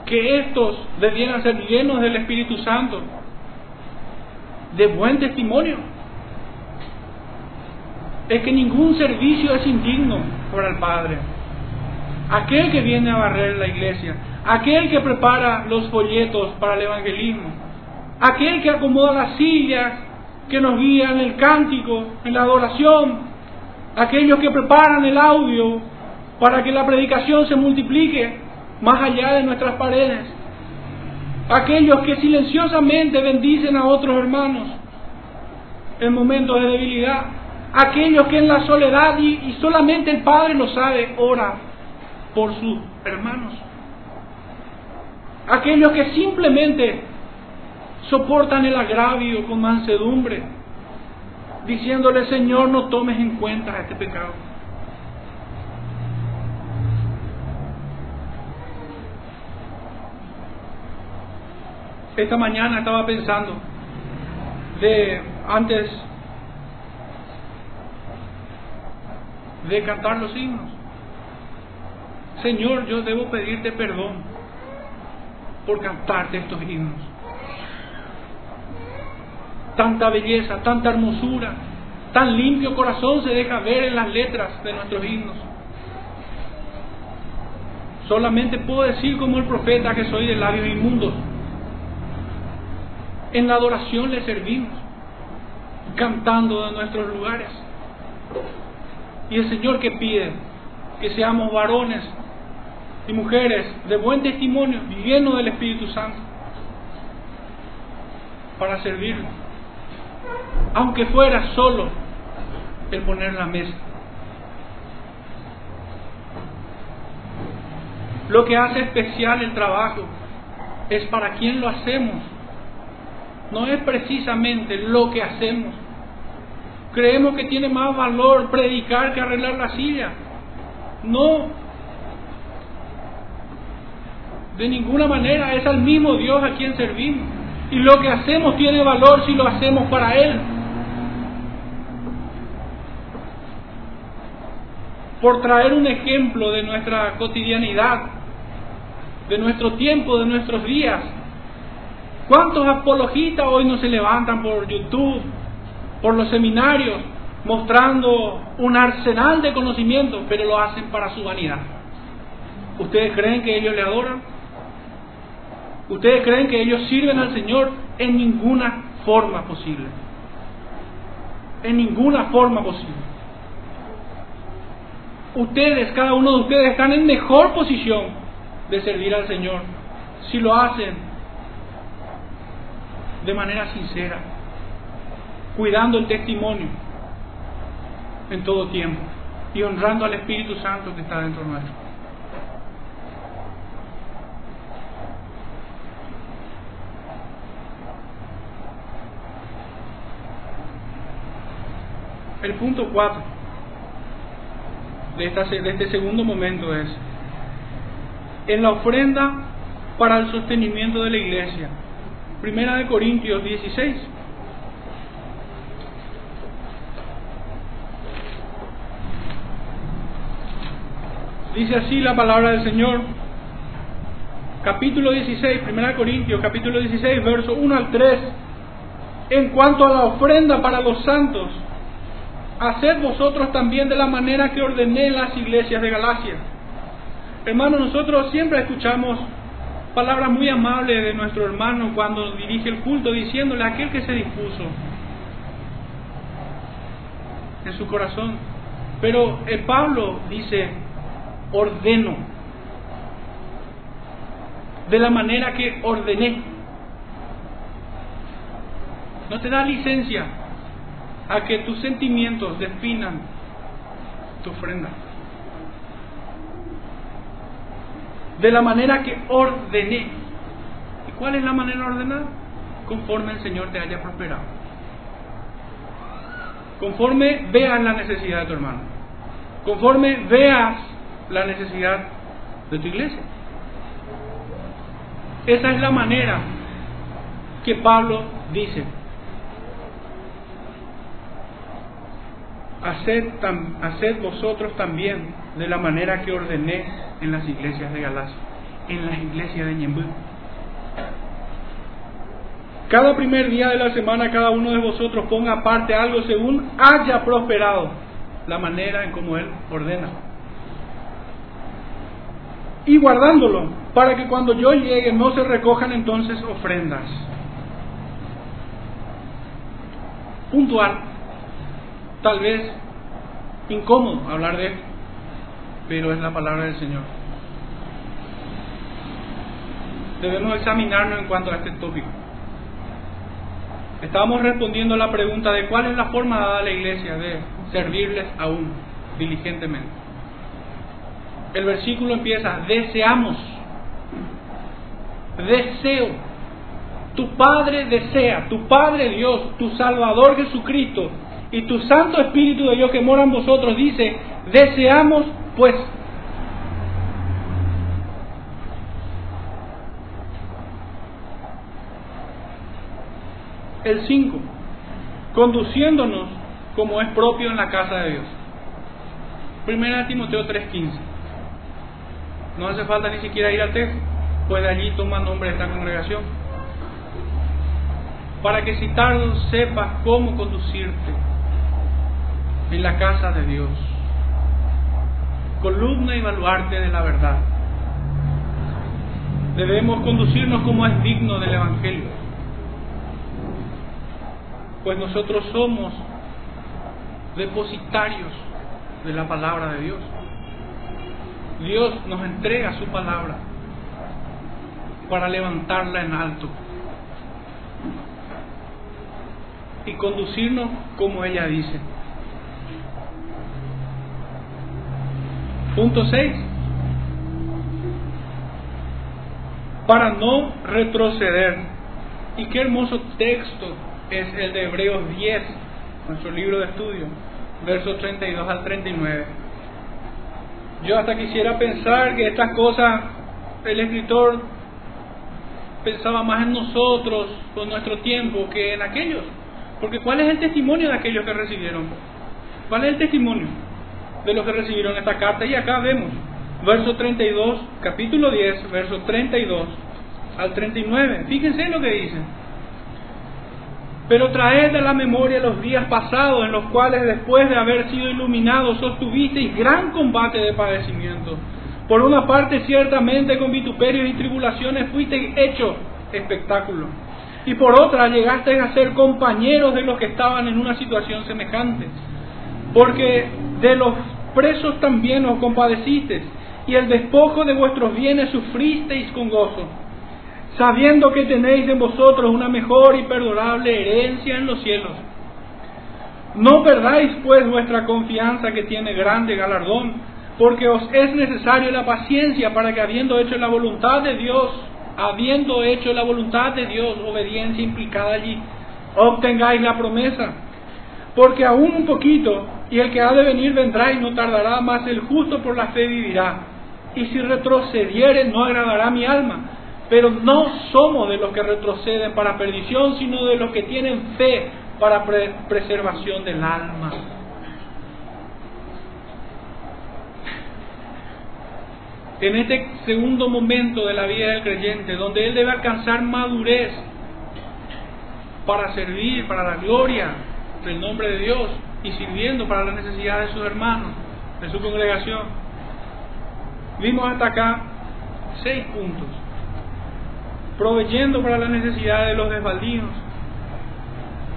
que estos debieran ser llenos del Espíritu Santo? De buen testimonio. Es que ningún servicio es indigno para el Padre aquel que viene a barrer la iglesia, aquel que prepara los folletos para el evangelismo, aquel que acomoda las sillas, que nos guía en el cántico, en la adoración, aquellos que preparan el audio para que la predicación se multiplique más allá de nuestras paredes, aquellos que silenciosamente bendicen a otros hermanos en momentos de debilidad, aquellos que en la soledad y, y solamente el Padre lo sabe, ora por sus hermanos. Aquellos que simplemente soportan el agravio con mansedumbre, diciéndole, Señor, no tomes en cuenta este pecado. Esta mañana estaba pensando de antes de cantar los himnos. Señor, yo debo pedirte perdón por cantarte estos himnos. Tanta belleza, tanta hermosura, tan limpio corazón se deja ver en las letras de nuestros himnos. Solamente puedo decir como el profeta que soy de labios inmundos. En la adoración le servimos, cantando de nuestros lugares. Y el Señor que pide que seamos varones y mujeres de buen testimonio, llenos del Espíritu Santo, para servirlo. Aunque fuera solo el poner la mesa. Lo que hace especial el trabajo es para quién lo hacemos. No es precisamente lo que hacemos. Creemos que tiene más valor predicar que arreglar la silla. No, de ninguna manera, es al mismo Dios a quien servimos. Y lo que hacemos tiene valor si lo hacemos para Él. Por traer un ejemplo de nuestra cotidianidad, de nuestro tiempo, de nuestros días. ¿Cuántos apologistas hoy no se levantan por YouTube, por los seminarios, mostrando un arsenal de conocimientos, pero lo hacen para su vanidad? ¿Ustedes creen que ellos le adoran? ¿Ustedes creen que ellos sirven al Señor? En ninguna forma posible. En ninguna forma posible. Ustedes, cada uno de ustedes, están en mejor posición de servir al Señor si lo hacen de manera sincera, cuidando el testimonio en todo tiempo y honrando al Espíritu Santo que está dentro nuestro. El punto 4 de, de este segundo momento es, en la ofrenda para el sostenimiento de la iglesia. Primera de Corintios 16. Dice así la palabra del Señor. Capítulo 16, Primera de Corintios, capítulo 16, verso 1 al 3. En cuanto a la ofrenda para los santos, haced vosotros también de la manera que ordené en las iglesias de Galacia. Hermanos, nosotros siempre escuchamos palabras muy amables de nuestro hermano cuando dirige el culto, diciéndole aquel que se dispuso en su corazón. Pero el Pablo dice, ordeno, de la manera que ordené. No te da licencia a que tus sentimientos definan tu ofrenda. De la manera que ordené. ¿Y cuál es la manera ordenada? Conforme el Señor te haya prosperado. Conforme veas la necesidad de tu hermano. Conforme veas la necesidad de tu iglesia. Esa es la manera que Pablo dice. Haced, vosotros también de la manera que ordené en las iglesias de Galacia, en las iglesias de Ñembú. Cada primer día de la semana cada uno de vosotros ponga aparte algo según haya prosperado la manera en como Él ordena. Y guardándolo, para que cuando yo llegue no se recojan entonces ofrendas. Puntual, tal vez incómodo hablar de esto, pero es la palabra del Señor. Debemos examinarnos en cuanto a este tópico. Estábamos respondiendo la pregunta de cuál es la forma dada a la iglesia de servirles aún diligentemente. El versículo empieza, deseamos, deseo, tu Padre desea, tu Padre Dios, tu Salvador Jesucristo y tu Santo Espíritu de Dios que mora en vosotros dice, deseamos pues el 5, conduciéndonos como es propio en la casa de Dios. Primera Timoteo 3:15. No hace falta ni siquiera ir al texto, pues de allí toma nombre esta congregación. Para que si tardo sepas cómo conducirte en la casa de Dios, columna y baluarte de la verdad. Debemos conducirnos como es digno del Evangelio pues nosotros somos depositarios de la palabra de Dios. Dios nos entrega su palabra para levantarla en alto y conducirnos como ella dice. Punto 6. Para no retroceder. Y qué hermoso texto es el de Hebreos 10, nuestro libro de estudio, versos 32 al 39. Yo hasta quisiera pensar que estas cosas el escritor pensaba más en nosotros, con nuestro tiempo, que en aquellos. Porque ¿cuál es el testimonio de aquellos que recibieron? ¿Cuál es el testimonio de los que recibieron esta carta? Y acá vemos, verso 32, capítulo 10, verso 32 al 39. Fíjense lo que dice. Pero traed de la memoria los días pasados en los cuales después de haber sido iluminados sostuvisteis gran combate de padecimiento. Por una parte ciertamente con vituperios y tribulaciones fuisteis hechos espectáculo. Y por otra llegasteis a ser compañeros de los que estaban en una situación semejante. Porque de los presos también os compadecisteis y el despojo de vuestros bienes sufristeis con gozo sabiendo que tenéis en vosotros una mejor y perdurable herencia en los cielos. No perdáis pues vuestra confianza que tiene grande galardón, porque os es necesario la paciencia para que habiendo hecho la voluntad de Dios, habiendo hecho la voluntad de Dios, obediencia implicada allí, obtengáis la promesa. Porque aún un poquito, y el que ha de venir vendrá y no tardará, más el justo por la fe vivirá. Y si retrocediere, no agradará mi alma pero no somos de los que retroceden para perdición, sino de los que tienen fe para preservación del alma. En este segundo momento de la vida del creyente, donde él debe alcanzar madurez para servir, para la gloria del nombre de Dios y sirviendo para las necesidades de sus hermanos, de su congregación. Vimos hasta acá seis puntos proveyendo para las necesidades de los desvaldidos,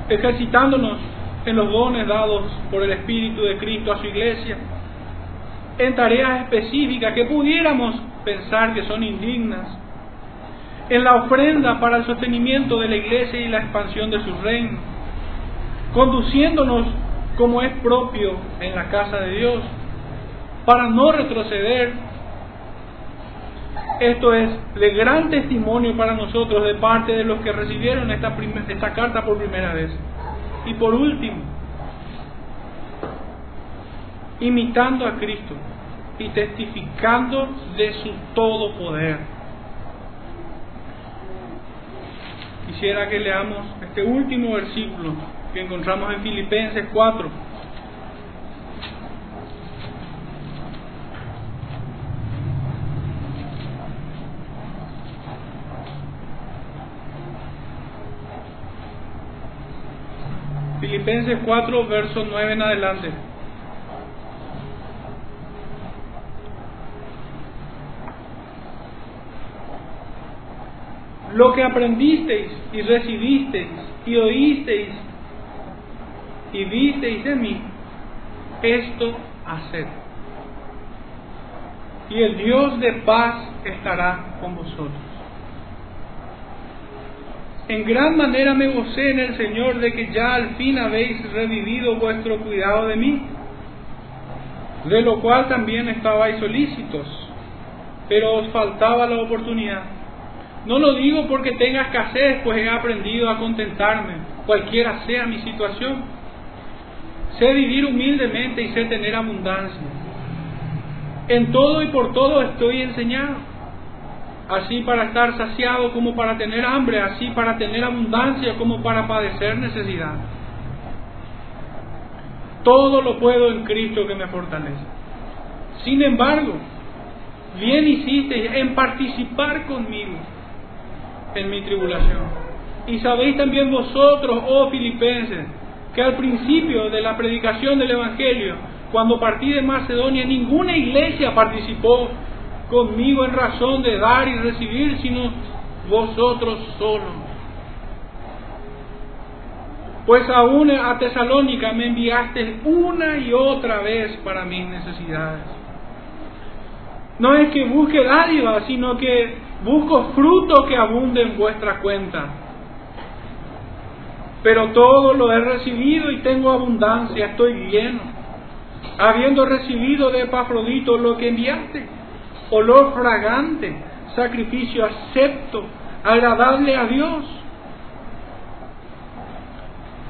ejercitándonos en los dones dados por el Espíritu de Cristo a su iglesia, en tareas específicas que pudiéramos pensar que son indignas, en la ofrenda para el sostenimiento de la iglesia y la expansión de su reino, conduciéndonos como es propio en la casa de Dios, para no retroceder. Esto es de gran testimonio para nosotros de parte de los que recibieron esta, esta carta por primera vez. Y por último, imitando a Cristo y testificando de su todo poder. Quisiera que leamos este último versículo que encontramos en Filipenses 4. Filipenses 4, verso 9 en adelante. Lo que aprendisteis y recibisteis y oísteis y visteis de mí, esto haced. Y el Dios de paz estará con vosotros. En gran manera me gocé en el Señor de que ya al fin habéis revivido vuestro cuidado de mí, de lo cual también estabais solícitos, pero os faltaba la oportunidad. No lo digo porque tenga escasez, pues he aprendido a contentarme, cualquiera sea mi situación. Sé vivir humildemente y sé tener abundancia. En todo y por todo estoy enseñado. Así para estar saciado como para tener hambre, así para tener abundancia como para padecer necesidad. Todo lo puedo en Cristo que me fortalece. Sin embargo, bien hiciste en participar conmigo en mi tribulación. Y sabéis también vosotros, oh filipenses, que al principio de la predicación del Evangelio, cuando partí de Macedonia, ninguna iglesia participó conmigo en razón de dar y recibir, sino vosotros solos. Pues aún a Tesalónica me enviaste una y otra vez para mis necesidades. No es que busque dádiva, sino que busco fruto que abunde en vuestra cuenta. Pero todo lo he recibido y tengo abundancia, estoy lleno, habiendo recibido de Epafrodito lo que enviaste, olor fragante, sacrificio acepto, agradable a Dios.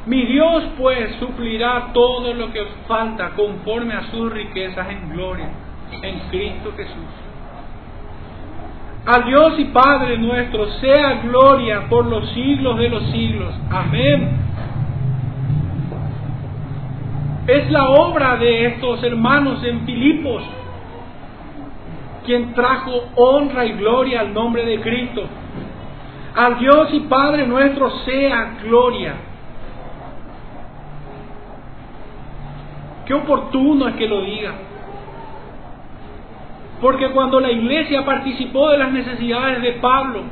Mi Dios pues suplirá todo lo que os falta conforme a sus riquezas en gloria en Cristo Jesús. A Dios y Padre nuestro sea gloria por los siglos de los siglos. Amén. Es la obra de estos hermanos en Filipos quien trajo honra y gloria al nombre de Cristo. A Dios y Padre nuestro sea gloria. Qué oportuno es que lo diga. Porque cuando la iglesia participó de las necesidades de Pablo,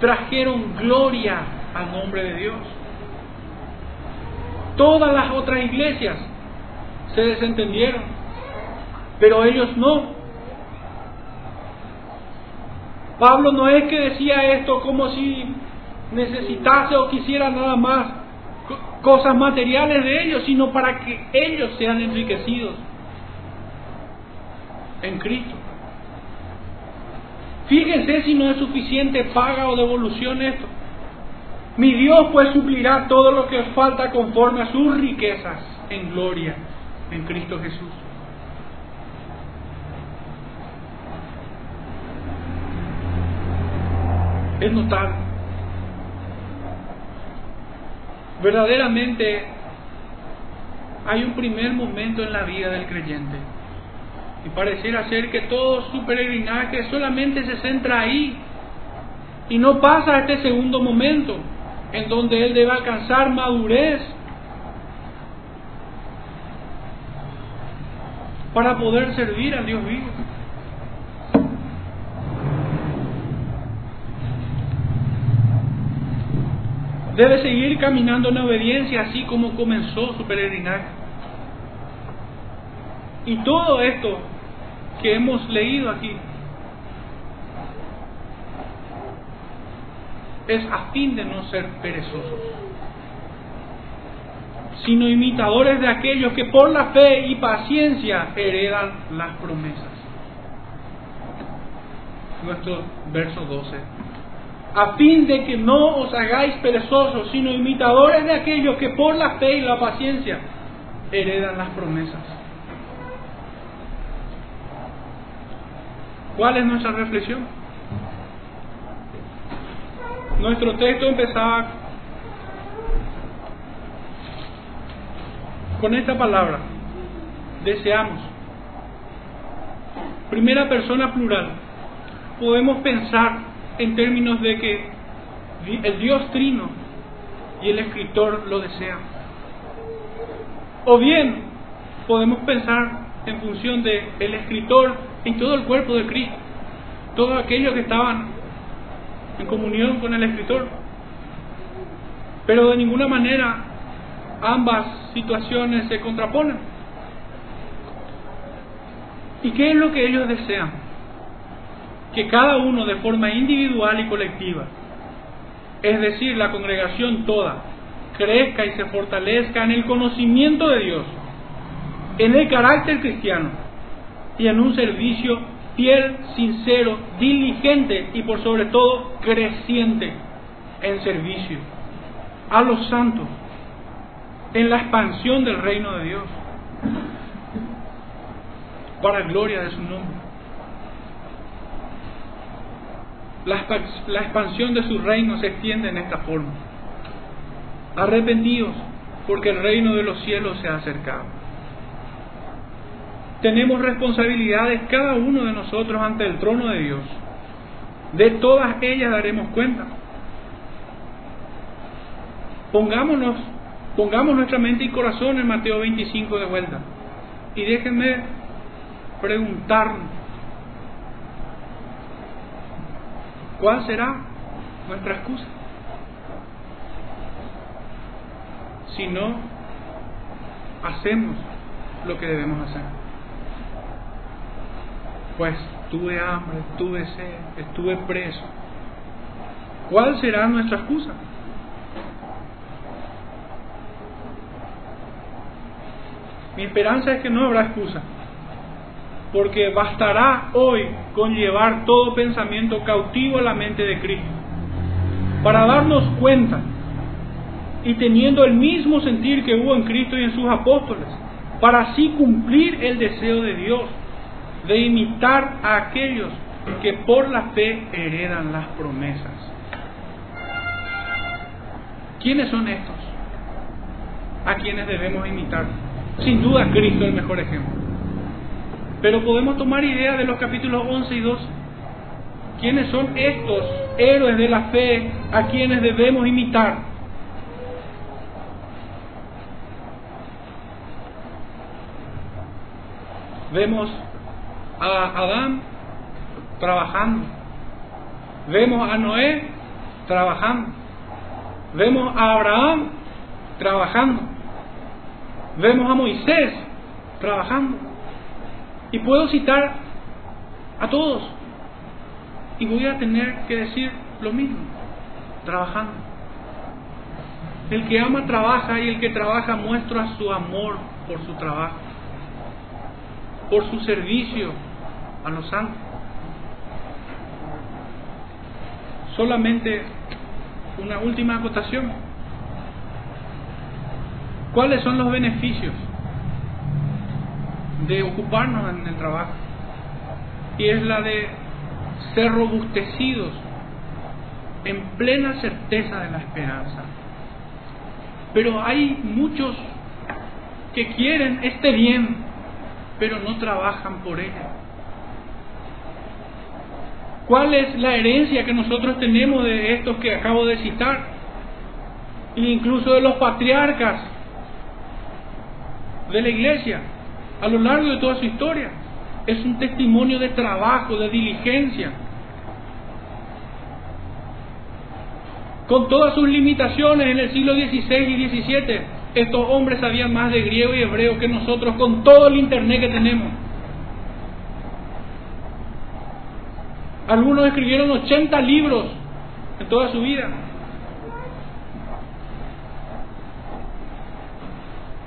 trajeron gloria al nombre de Dios. Todas las otras iglesias se desentendieron, pero ellos no. Pablo no es que decía esto como si necesitase o quisiera nada más cosas materiales de ellos, sino para que ellos sean enriquecidos en Cristo. Fíjense si no es suficiente paga o devolución esto. Mi Dios pues suplirá todo lo que os falta conforme a sus riquezas en gloria en Cristo Jesús. Es notable. Verdaderamente hay un primer momento en la vida del creyente y pareciera ser que todo su peregrinaje solamente se centra ahí y no pasa a este segundo momento en donde él debe alcanzar madurez para poder servir a Dios vivo. Debe seguir caminando en obediencia así como comenzó su peregrinaje. Y todo esto que hemos leído aquí es a fin de no ser perezosos, sino imitadores de aquellos que por la fe y paciencia heredan las promesas. Nuestro verso 12. A fin de que no os hagáis perezosos, sino imitadores de aquellos que por la fe y la paciencia heredan las promesas. ¿Cuál es nuestra reflexión? Nuestro texto empezaba con esta palabra, deseamos. Primera persona plural. Podemos pensar en términos de que el Dios trino y el escritor lo desean. O bien podemos pensar en función de el escritor en todo el cuerpo de Cristo, todos aquellos que estaban en comunión con el escritor. Pero de ninguna manera ambas situaciones se contraponen. ¿Y qué es lo que ellos desean? Que cada uno de forma individual y colectiva, es decir, la congregación toda, crezca y se fortalezca en el conocimiento de Dios, en el carácter cristiano y en un servicio fiel, sincero, diligente y por sobre todo creciente en servicio a los santos, en la expansión del reino de Dios, para gloria de su nombre. La, expansión de su reino se extiende en esta forma. Arrepentidos, porque el reino de los cielos se ha acercado tenemos responsabilidades cada uno de nosotros ante el trono de Dios. De todas ellas daremos cuenta. Pongámonos, pongamos nuestra mente y corazón en Mateo 25 de vuelta. Y déjenme preguntarnos, ¿cuál será nuestra excusa? Si no hacemos lo que debemos hacer pues tuve hambre, tuve sed, estuve preso. ¿Cuál será nuestra excusa? Mi esperanza es que no habrá excusa, porque bastará hoy con llevar todo pensamiento cautivo a la mente de Cristo, para darnos cuenta y teniendo el mismo sentir que hubo en Cristo y en sus apóstoles, para así cumplir el deseo de Dios de imitar a aquellos que por la fe heredan las promesas. ¿Quiénes son estos? A quienes debemos imitar. Sin duda Cristo es el mejor ejemplo. Pero podemos tomar idea de los capítulos 11 y 12. ¿Quiénes son estos héroes de la fe a quienes debemos imitar? Vemos a Adán trabajando. Vemos a Noé trabajando. Vemos a Abraham trabajando. Vemos a Moisés trabajando. Y puedo citar a todos. Y voy a tener que decir lo mismo. Trabajando. El que ama trabaja y el que trabaja muestra su amor por su trabajo, por su servicio, a los santos. Solamente una última acotación. ¿Cuáles son los beneficios de ocuparnos en el trabajo? Y es la de ser robustecidos en plena certeza de la esperanza. Pero hay muchos que quieren este bien, pero no trabajan por ella. ¿Cuál es la herencia que nosotros tenemos de estos que acabo de citar? Incluso de los patriarcas de la iglesia a lo largo de toda su historia. Es un testimonio de trabajo, de diligencia. Con todas sus limitaciones en el siglo XVI y XVII, estos hombres sabían más de griego y hebreo que nosotros con todo el internet que tenemos. Algunos escribieron 80 libros en toda su vida.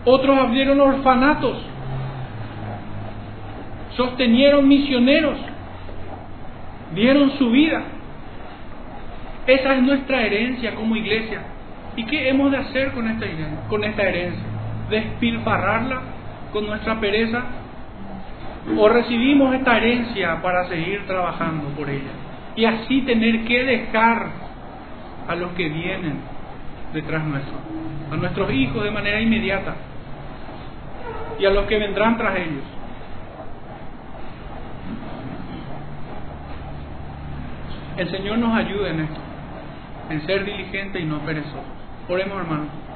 Otros abrieron orfanatos, sostenieron misioneros, dieron su vida. Esa es nuestra herencia como iglesia. ¿Y qué hemos de hacer con esta, herencia? ¿Despilfarrarla con nuestra pereza? ¿O recibimos esta herencia para seguir trabajando por ella? Y así tener que dejar a los que vienen detrás nuestro, a nuestros hijos de manera inmediata y a los que vendrán tras ellos. El Señor nos ayude en esto, en ser diligente y no perezosos. Oremos, hermanos.